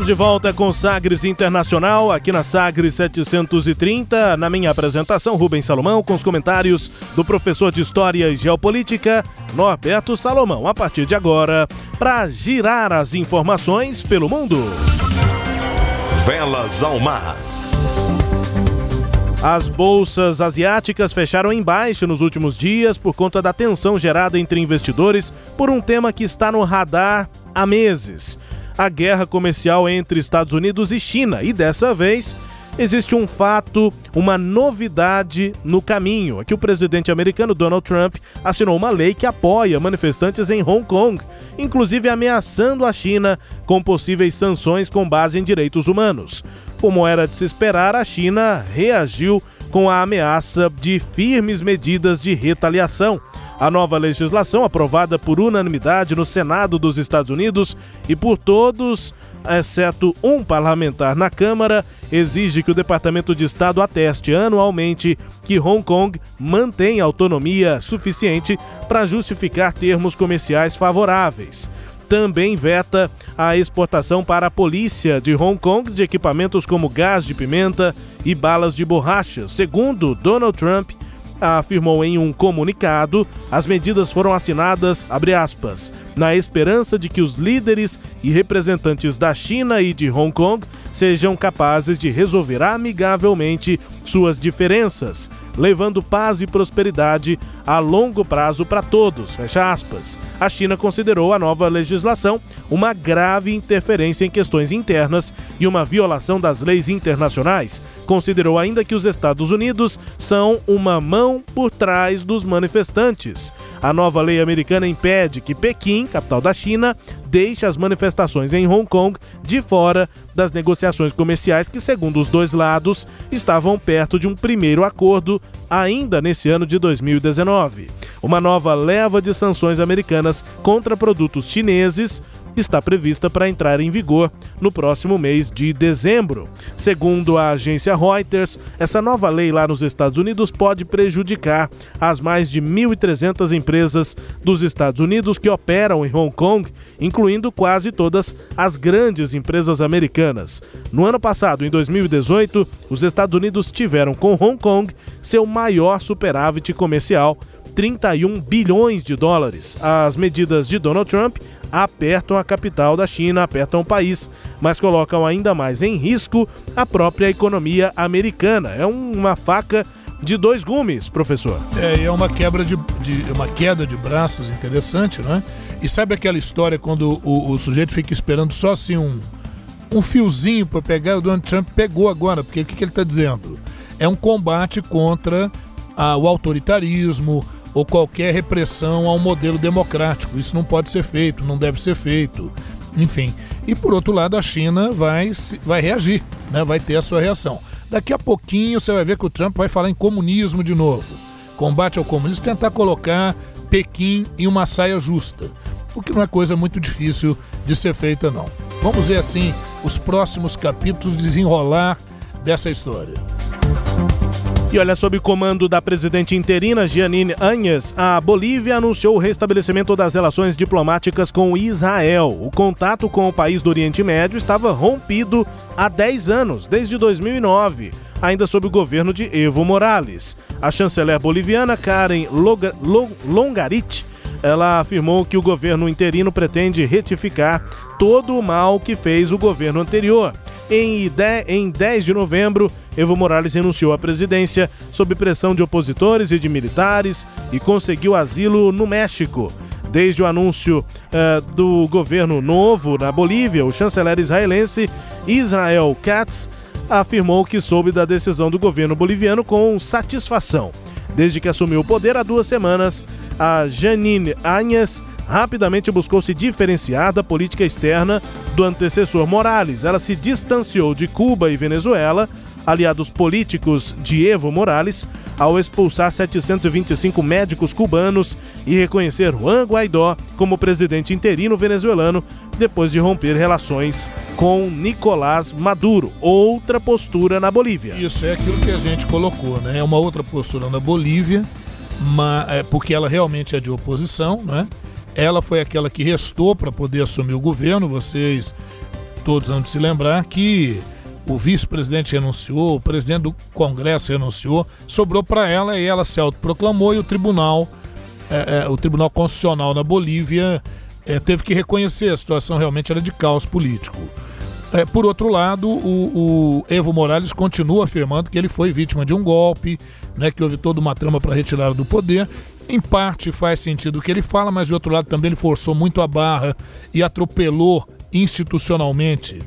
Estamos de volta com Sagres Internacional, aqui na Sagres 730. Na minha apresentação, Rubens Salomão, com os comentários do professor de História e Geopolítica, Norberto Salomão. A partir de agora, para girar as informações pelo mundo. Velas ao mar. As bolsas asiáticas fecharam em baixa nos últimos dias por conta da tensão gerada entre investidores por um tema que está no radar há meses a guerra comercial entre Estados Unidos e China. E dessa vez existe um fato, uma novidade no caminho. Aqui o presidente americano Donald Trump assinou uma lei que apoia manifestantes em Hong Kong, inclusive ameaçando a China com possíveis sanções com base em direitos humanos. Como era de se esperar, a China reagiu com a ameaça de firmes medidas de retaliação. A nova legislação, aprovada por unanimidade no Senado dos Estados Unidos e por todos, exceto um parlamentar na Câmara, exige que o Departamento de Estado ateste anualmente que Hong Kong mantém autonomia suficiente para justificar termos comerciais favoráveis também veta a exportação para a polícia de Hong Kong de equipamentos como gás de pimenta e balas de borracha. Segundo Donald Trump, afirmou em um comunicado, as medidas foram assinadas, aspas, na esperança de que os líderes e representantes da China e de Hong Kong sejam capazes de resolver amigavelmente suas diferenças, levando paz e prosperidade a longo prazo para todos. Fecha aspas. A China considerou a nova legislação uma grave interferência em questões internas e uma violação das leis internacionais. Considerou ainda que os Estados Unidos são uma mão por trás dos manifestantes. A nova lei americana impede que Pequim, capital da China, deixe as manifestações em Hong Kong de fora das negociações comerciais que, segundo os dois lados, estavam perto de um primeiro acordo ainda nesse ano de 2019. Uma nova leva de sanções americanas contra produtos chineses está prevista para entrar em vigor no próximo mês de dezembro. Segundo a agência Reuters, essa nova lei lá nos Estados Unidos pode prejudicar as mais de 1.300 empresas dos Estados Unidos que operam em Hong Kong, incluindo quase todas as grandes empresas americanas. No ano passado, em 2018, os Estados Unidos tiveram com Hong Kong seu maior superávit comercial 31 bilhões de dólares. As medidas de Donald Trump apertam a capital da China, apertam o país, mas colocam ainda mais em risco a própria economia americana. É uma faca de dois gumes, professor. É, é uma quebra de, de uma queda de braços interessante, né? E sabe aquela história quando o, o sujeito fica esperando só assim um, um fiozinho para pegar? O Donald Trump pegou agora, porque o que, que ele está dizendo? É um combate contra a, o autoritarismo, ou qualquer repressão ao modelo democrático. Isso não pode ser feito, não deve ser feito. Enfim. E por outro lado, a China vai, vai reagir, né? vai ter a sua reação. Daqui a pouquinho você vai ver que o Trump vai falar em comunismo de novo. Combate ao comunismo, tentar colocar Pequim em uma saia justa. O que não é coisa muito difícil de ser feita, não. Vamos ver assim os próximos capítulos desenrolar dessa história. E olha, sob comando da presidente interina Giannine Áñez, a Bolívia anunciou o restabelecimento das relações diplomáticas com Israel. O contato com o país do Oriente Médio estava rompido há 10 anos, desde 2009 ainda sob o governo de Evo Morales. A chanceler boliviana Karen Longarit ela afirmou que o governo interino pretende retificar todo o mal que fez o governo anterior em, em 10 de novembro, Evo Morales renunciou à presidência sob pressão de opositores e de militares e conseguiu asilo no México. Desde o anúncio uh, do governo novo na Bolívia, o chanceler israelense Israel Katz afirmou que soube da decisão do governo boliviano com satisfação. Desde que assumiu o poder há duas semanas, a Janine Áñez rapidamente buscou se diferenciar da política externa do antecessor Morales. Ela se distanciou de Cuba e Venezuela, aliados políticos de Evo Morales, ao expulsar 725 médicos cubanos e reconhecer Juan Guaidó como presidente interino venezuelano depois de romper relações com Nicolás Maduro, outra postura na Bolívia. Isso é aquilo que a gente colocou, né? É uma outra postura na Bolívia, mas, é, porque ela realmente é de oposição, né? Ela foi aquela que restou para poder assumir o governo. Vocês todos vão se lembrar que o vice-presidente renunciou, o presidente do Congresso renunciou, sobrou para ela e ela se autoproclamou e o tribunal, é, é, o Tribunal Constitucional na Bolívia é, teve que reconhecer a situação realmente era de caos político. É, por outro lado, o, o, Evo Morales continua afirmando que ele foi vítima de um golpe, né, que houve toda uma trama para retirá-lo do poder em parte faz sentido o que ele fala, mas de outro lado também ele forçou muito a barra e atropelou institucionalmente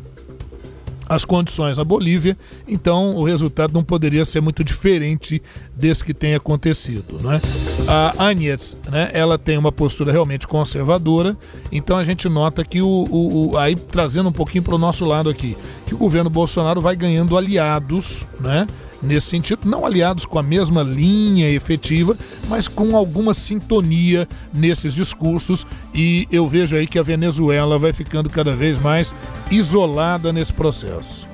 as condições na Bolívia, então o resultado não poderia ser muito diferente desse que tem acontecido. Né? A Anies, né, ela tem uma postura realmente conservadora, então a gente nota que o, o, o aí trazendo um pouquinho para o nosso lado aqui, que o governo Bolsonaro vai ganhando aliados, né? Nesse sentido, não aliados com a mesma linha efetiva, mas com alguma sintonia nesses discursos. E eu vejo aí que a Venezuela vai ficando cada vez mais isolada nesse processo.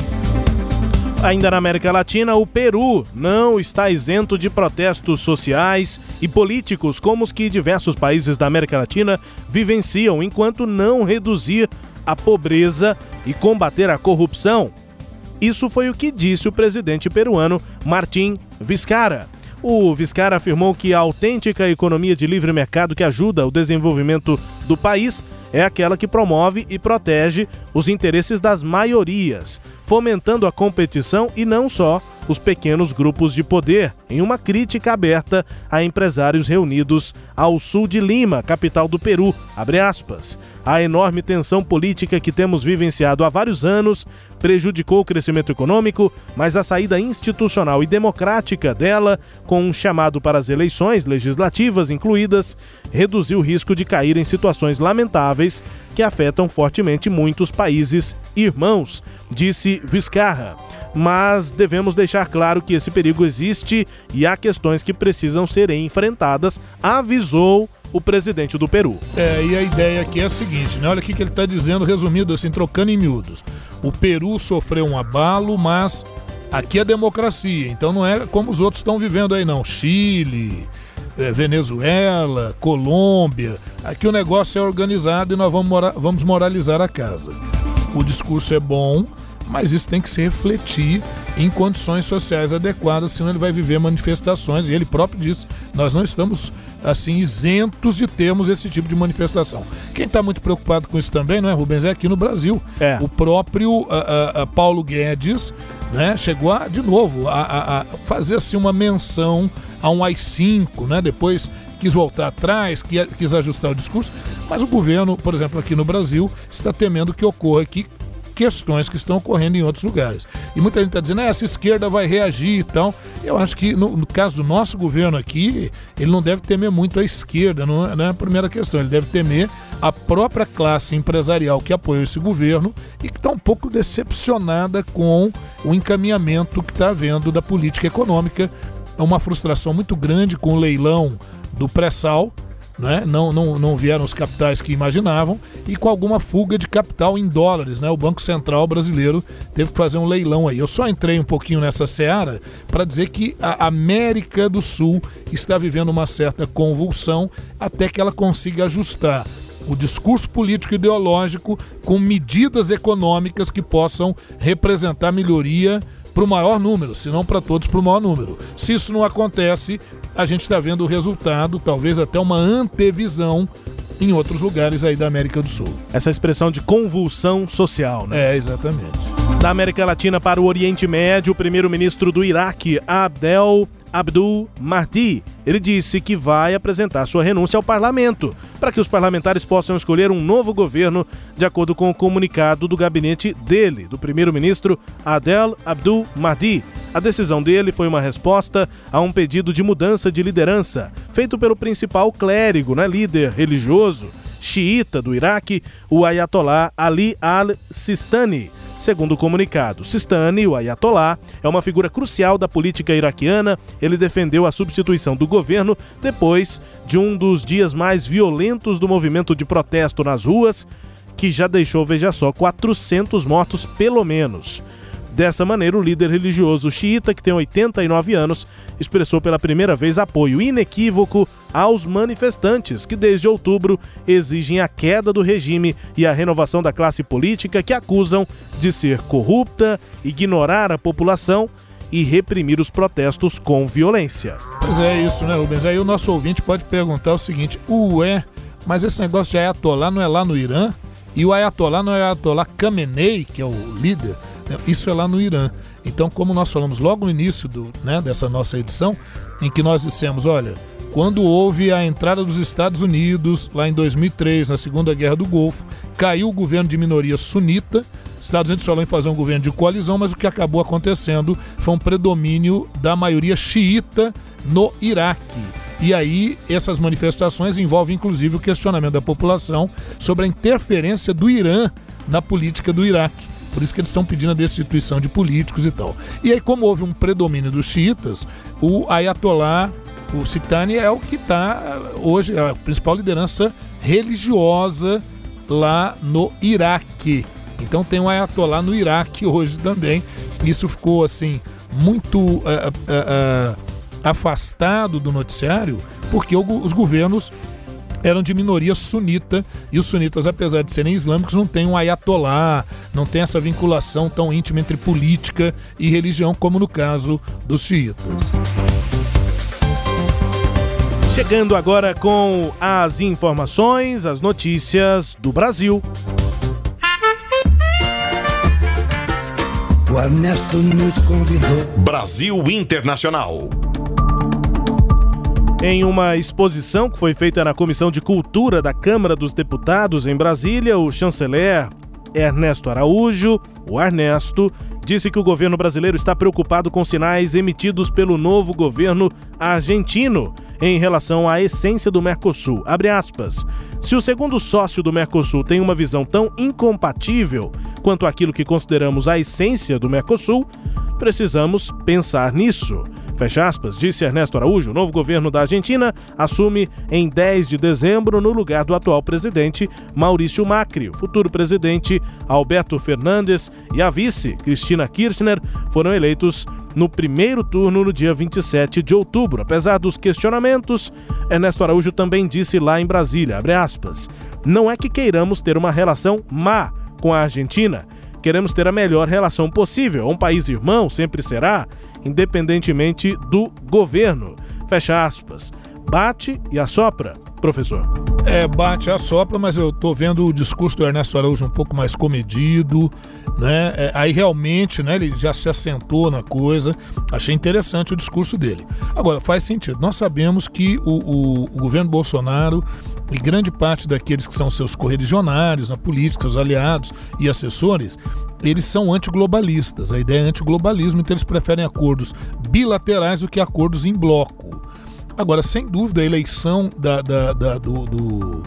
Ainda na América Latina, o Peru não está isento de protestos sociais e políticos como os que diversos países da América Latina vivenciam, enquanto não reduzir a pobreza e combater a corrupção. Isso foi o que disse o presidente peruano Martim Vizcarra. O Viscar afirmou que a autêntica economia de livre mercado que ajuda o desenvolvimento do país é aquela que promove e protege os interesses das maiorias, fomentando a competição e não só os pequenos grupos de poder, em uma crítica aberta a empresários reunidos ao sul de Lima, capital do Peru. A enorme tensão política que temos vivenciado há vários anos prejudicou o crescimento econômico, mas a saída institucional e democrática dela, com um chamado para as eleições legislativas incluídas, reduziu o risco de cair em situações lamentáveis que afetam fortemente muitos países irmãos, disse Vizcarra. Mas devemos deixar claro que esse perigo existe e há questões que precisam ser enfrentadas, avisou o presidente do Peru. É, e a ideia aqui é a seguinte, né? Olha o que ele está dizendo, resumido assim, trocando em miúdos. O Peru sofreu um abalo, mas aqui é democracia, então não é como os outros estão vivendo aí, não. Chile, é, Venezuela, Colômbia. Aqui o negócio é organizado e nós vamos, mora vamos moralizar a casa. O discurso é bom, mas isso tem que se refletir em condições sociais adequadas, senão ele vai viver manifestações, e ele próprio disse, nós não estamos assim isentos de termos esse tipo de manifestação. Quem está muito preocupado com isso também, não é, Rubens, é aqui no Brasil. É. O próprio Paulo Guedes né, chegou a, de novo a, a, fazer assim uma menção a um AI-5, né, depois quis voltar atrás, quis ajustar o discurso, mas o governo, por exemplo, aqui no Brasil, está temendo que ocorra aqui questões que estão ocorrendo em outros lugares. E muita gente está dizendo, ah, essa esquerda vai reagir e tal. Eu acho que no, no, caso do nosso governo aqui, ele não deve temer muito a esquerda, não é, não é a primeira questão. Ele deve temer a própria classe empresarial que apoiou esse governo e que está um pouco decepcionada com o encaminhamento que está havendo da política econômica. É uma frustração muito grande com o leilão do pré-sal né? não, não, não vieram os capitais que imaginavam e com alguma fuga de capital em dólares. Né? O Banco Central brasileiro teve que fazer um leilão aí. Eu só entrei um pouquinho nessa seara para dizer que a América do Sul está vivendo uma certa convulsão até que ela consiga ajustar o discurso político ideológico com medidas econômicas que possam representar melhoria para o maior número, se não para todos para o maior número. Se isso não acontece, a gente está vendo o resultado, talvez até uma antevisão em outros lugares aí da América do Sul. Essa expressão de convulsão social, né? É, exatamente. Da América Latina para o Oriente Médio, o primeiro-ministro do Iraque, Abdel Abdul Mahdi. Ele disse que vai apresentar sua renúncia ao parlamento para que os parlamentares possam escolher um novo governo, de acordo com o comunicado do gabinete dele, do primeiro-ministro Adel Abdul Mahdi. A decisão dele foi uma resposta a um pedido de mudança de liderança feito pelo principal clérigo, né, líder religioso xiita do Iraque, o Ayatollah Ali al-Sistani Segundo o comunicado, Sistani, o Ayatollah, é uma figura crucial da política iraquiana. Ele defendeu a substituição do governo depois de um dos dias mais violentos do movimento de protesto nas ruas, que já deixou, veja só, 400 mortos pelo menos. Dessa maneira, o líder religioso xiita, que tem 89 anos, expressou pela primeira vez apoio inequívoco aos manifestantes que, desde outubro, exigem a queda do regime e a renovação da classe política que acusam de ser corrupta, ignorar a população e reprimir os protestos com violência. Pois é isso, né, Rubens? Aí o nosso ouvinte pode perguntar o seguinte: ué, mas esse negócio de Ayatollah não é lá no Irã? E o Ayatollah não é o Ayatollah Khamenei, que é o líder? Isso é lá no Irã. Então, como nós falamos logo no início do, né, dessa nossa edição, em que nós dissemos, olha, quando houve a entrada dos Estados Unidos, lá em 2003, na Segunda Guerra do Golfo, caiu o governo de minoria sunita. Estados Unidos falou em fazer um governo de coalizão, mas o que acabou acontecendo foi um predomínio da maioria xiita no Iraque. E aí, essas manifestações envolvem inclusive o questionamento da população sobre a interferência do Irã na política do Iraque. Por isso que eles estão pedindo a destituição de políticos e tal. E aí, como houve um predomínio dos xiitas, o Ayatollah, o Sitani é o que está hoje, é a principal liderança religiosa lá no Iraque. Então tem um Ayatollah no Iraque hoje também. Isso ficou assim muito uh, uh, uh, afastado do noticiário porque os governos eram de minoria sunita e os sunitas, apesar de serem islâmicos, não têm um ayatolá, não tem essa vinculação tão íntima entre política e religião como no caso dos xiitas. Chegando agora com as informações, as notícias do Brasil. O Ernesto nos convidou. Brasil Internacional. Em uma exposição que foi feita na Comissão de Cultura da Câmara dos Deputados em Brasília, o chanceler Ernesto Araújo, o Ernesto, disse que o governo brasileiro está preocupado com sinais emitidos pelo novo governo argentino em relação à essência do Mercosul. Aspas, Se o segundo sócio do Mercosul tem uma visão tão incompatível quanto aquilo que consideramos a essência do Mercosul, precisamos pensar nisso. Fecha aspas, disse Ernesto Araújo. O novo governo da Argentina assume em 10 de dezembro no lugar do atual presidente Maurício Macri. O futuro presidente Alberto Fernandes e a vice Cristina Kirchner foram eleitos no primeiro turno no dia 27 de outubro. Apesar dos questionamentos, Ernesto Araújo também disse lá em Brasília, aspas, não é que queiramos ter uma relação má com a Argentina, queremos ter a melhor relação possível. Um país irmão sempre será, independentemente do governo. Fecha aspas. Bate e assopra, professor. É, bate e assopra, mas eu tô vendo o discurso do Ernesto Araújo um pouco mais comedido, né? É, aí realmente, né, ele já se assentou na coisa. Achei interessante o discurso dele. Agora, faz sentido. Nós sabemos que o, o, o governo Bolsonaro e grande parte daqueles que são seus correligionários na política, seus aliados e assessores, eles são antiglobalistas. A ideia é antiglobalismo, então eles preferem acordos bilaterais do que acordos em bloco. Agora, sem dúvida, a eleição da, da, da do, do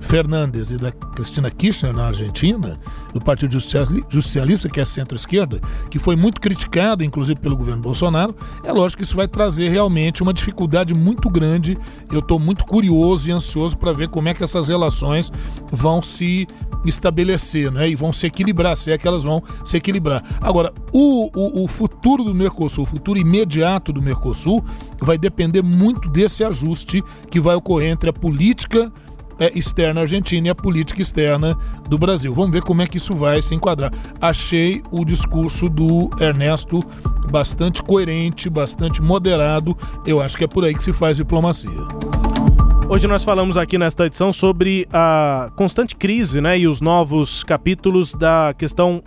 Fernandes e da Cristina Kirchner na Argentina, do Partido Justicialista, que é centro-esquerda, que foi muito criticada, inclusive pelo governo Bolsonaro, é lógico que isso vai trazer realmente uma dificuldade muito grande. Eu estou muito curioso e ansioso para ver como é que essas relações vão se estabelecer né, e vão se equilibrar, se é que elas vão se equilibrar. Agora, o, o, o futuro do Mercosul, o futuro imediato do Mercosul, vai depender muito desse ajuste que vai ocorrer entre a política é, externa argentina e a política externa do Brasil. Vamos ver como é que isso vai se enquadrar. Achei o discurso do Ernesto bastante coerente, bastante moderado. Eu acho que é por aí que se faz diplomacia. Hoje nós falamos aqui nesta edição sobre a constante crise né, e os novos capítulos da questão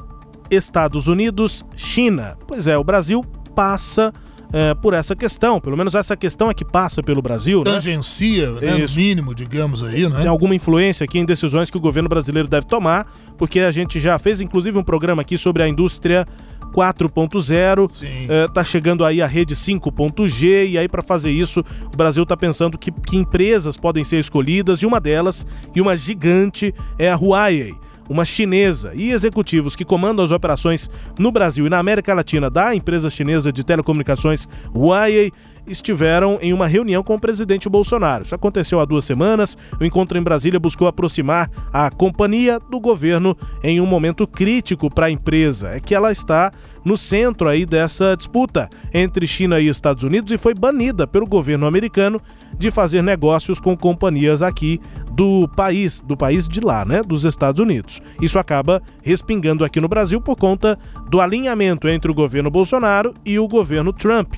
Estados Unidos-China. Pois é, o Brasil passa é, por essa questão. Pelo menos essa questão é que passa pelo Brasil. Né? Tangencia, né? né, no mínimo, digamos aí, né? Tem alguma influência aqui em decisões que o governo brasileiro deve tomar, porque a gente já fez inclusive um programa aqui sobre a indústria 4.0, está chegando aí a rede 5.g e aí para fazer isso o Brasil está pensando que, que empresas podem ser escolhidas e uma delas e uma gigante é a Huawei uma chinesa, e executivos que comandam as operações no Brasil e na América Latina da empresa chinesa de telecomunicações Huawei estiveram em uma reunião com o presidente Bolsonaro. Isso aconteceu há duas semanas. O encontro em Brasília buscou aproximar a companhia do governo em um momento crítico para a empresa. É que ela está no centro aí dessa disputa entre China e Estados Unidos e foi banida pelo governo americano de fazer negócios com companhias aqui do país, do país de lá, né, dos Estados Unidos. Isso acaba respingando aqui no Brasil por conta do alinhamento entre o governo Bolsonaro e o governo Trump.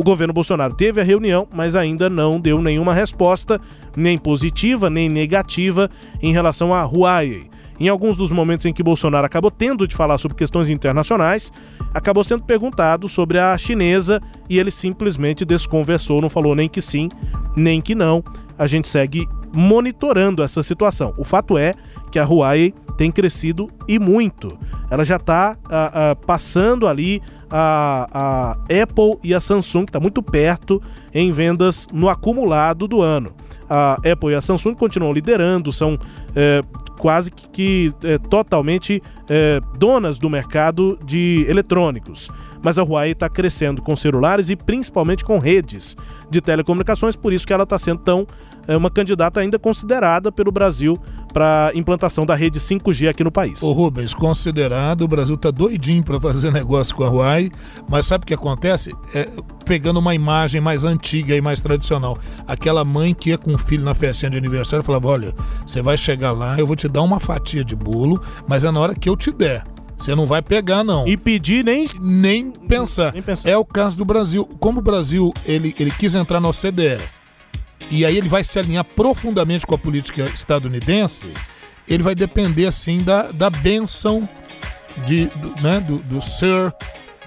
O governo Bolsonaro teve a reunião, mas ainda não deu nenhuma resposta, nem positiva nem negativa, em relação à Huawei. Em alguns dos momentos em que Bolsonaro acabou tendo de falar sobre questões internacionais, acabou sendo perguntado sobre a chinesa e ele simplesmente desconversou, não falou nem que sim, nem que não. A gente segue monitorando essa situação. O fato é que a Huawei tem crescido e muito. Ela já está uh, uh, passando ali a, a Apple e a Samsung, que está muito perto em vendas no acumulado do ano. A Apple e a Samsung continuam liderando, são é, quase que, que é, totalmente é, donas do mercado de eletrônicos. Mas a Huawei está crescendo com celulares e principalmente com redes de telecomunicações, por isso que ela está sendo tão é uma candidata ainda considerada pelo Brasil para implantação da rede 5G aqui no país. Ô Rubens, considerado, o Brasil tá doidinho para fazer negócio com a Huawei, mas sabe o que acontece? É, pegando uma imagem mais antiga e mais tradicional, aquela mãe que ia com o filho na festinha de aniversário falava: olha, você vai chegar lá, eu vou te dar uma fatia de bolo, mas é na hora que eu te der. Você não vai pegar, não. E pedir nem... Nem pensar. nem pensar. É o caso do Brasil. Como o Brasil ele, ele quis entrar na OCDE, e aí ele vai se alinhar profundamente com a política estadunidense, ele vai depender assim da, da benção de, do, né, do, do Sir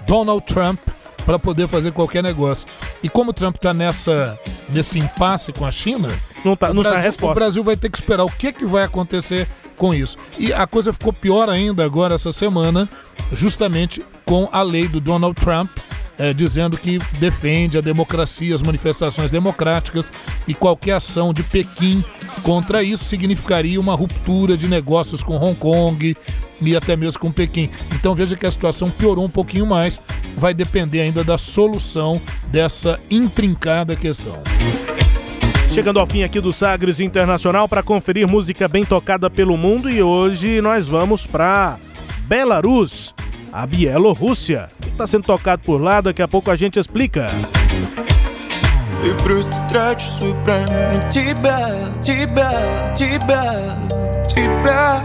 Donald Trump para poder fazer qualquer negócio. E como o Trump está nessa nesse impasse com a China, não, tá, o, não Brasil, resposta. o Brasil vai ter que esperar o que, que vai acontecer com isso. E a coisa ficou pior ainda agora essa semana, justamente com a lei do Donald Trump, é, dizendo que defende a democracia, as manifestações democráticas e qualquer ação de Pequim contra isso significaria uma ruptura de negócios com Hong Kong e até mesmo com Pequim. Então veja que a situação piorou um pouquinho mais, vai depender ainda da solução dessa intrincada questão. Chegando ao fim aqui do Sagres Internacional para conferir música bem tocada pelo mundo e hoje nós vamos para Belarus, a Bielorrússia. O que está sendo tocado por lá? Daqui a pouco a gente explica. И просто трачу свой прайм на тебя, тебя, тебя, тебя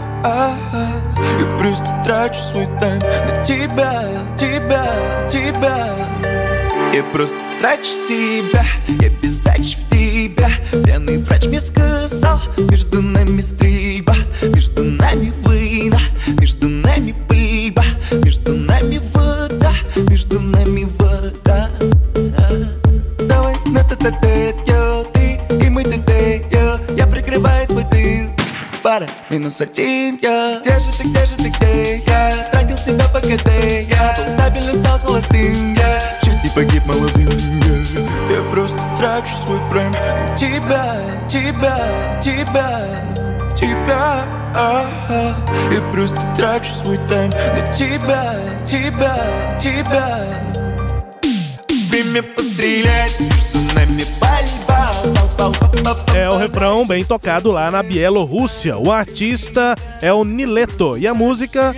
Я просто трачу свой тайм на тебя, тебя, тебя Я просто трачу себя, я без сдачи в тебя Пьяный врач мне сказал, между нами стрельба Между нами война, между нами пыльба Между Нами вода, между нами вода. Давай на тет я ты и мы тет я Я прикрываю свой тыл. Пара, минус один я. Где же ты, где же ты, где я? Тратил себя по КД я. Был стабильно, стал холостым я. Чуть не погиб молодым я. Я просто трачу свой прайм на тебя, тебя, тебя Тебя Я просто трачу свой тайм на тебя, тебя, тебя Время пострелять, между нами пальба É o refrão bem tocado lá na Bielorrússia. O artista é o Nileto e a música,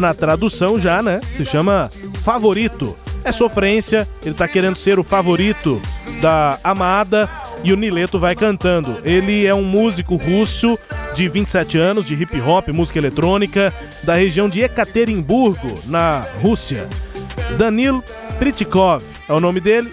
na tradução já, né, se chama Favorito. É sofrência, ele tá querendo ser o favorito da amada e o Nileto vai cantando. Ele é um músico russo de 27 anos, de hip hop, música eletrônica, da região de Ekaterimburgo, na Rússia. Danil Pritikov é o nome dele,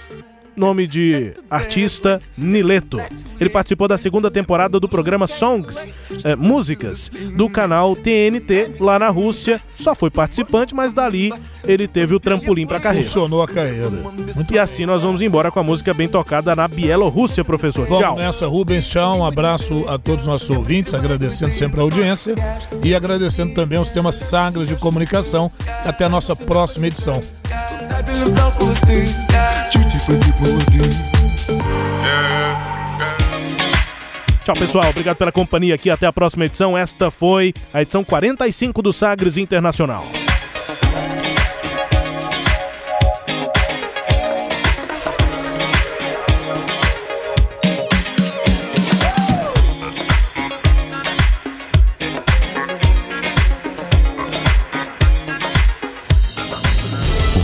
nome de artista Nileto. Ele participou da segunda temporada do programa Songs, é, Músicas, do canal TNT lá na Rússia. Só foi participante, mas dali ele teve o trampolim para a carreira. Funcionou a carreira. Muito e assim nós vamos embora com a música bem tocada na Bielorrússia, professor. Vamos Tchau. nessa, Rubens. Tchau. Um abraço a todos os nossos ouvintes, agradecendo sempre a audiência e agradecendo também os temas sagres de comunicação. Até a nossa próxima edição. Tchau, pessoal. Obrigado pela companhia aqui. Até a próxima edição. Esta foi a edição 45 do Sagres Internacional.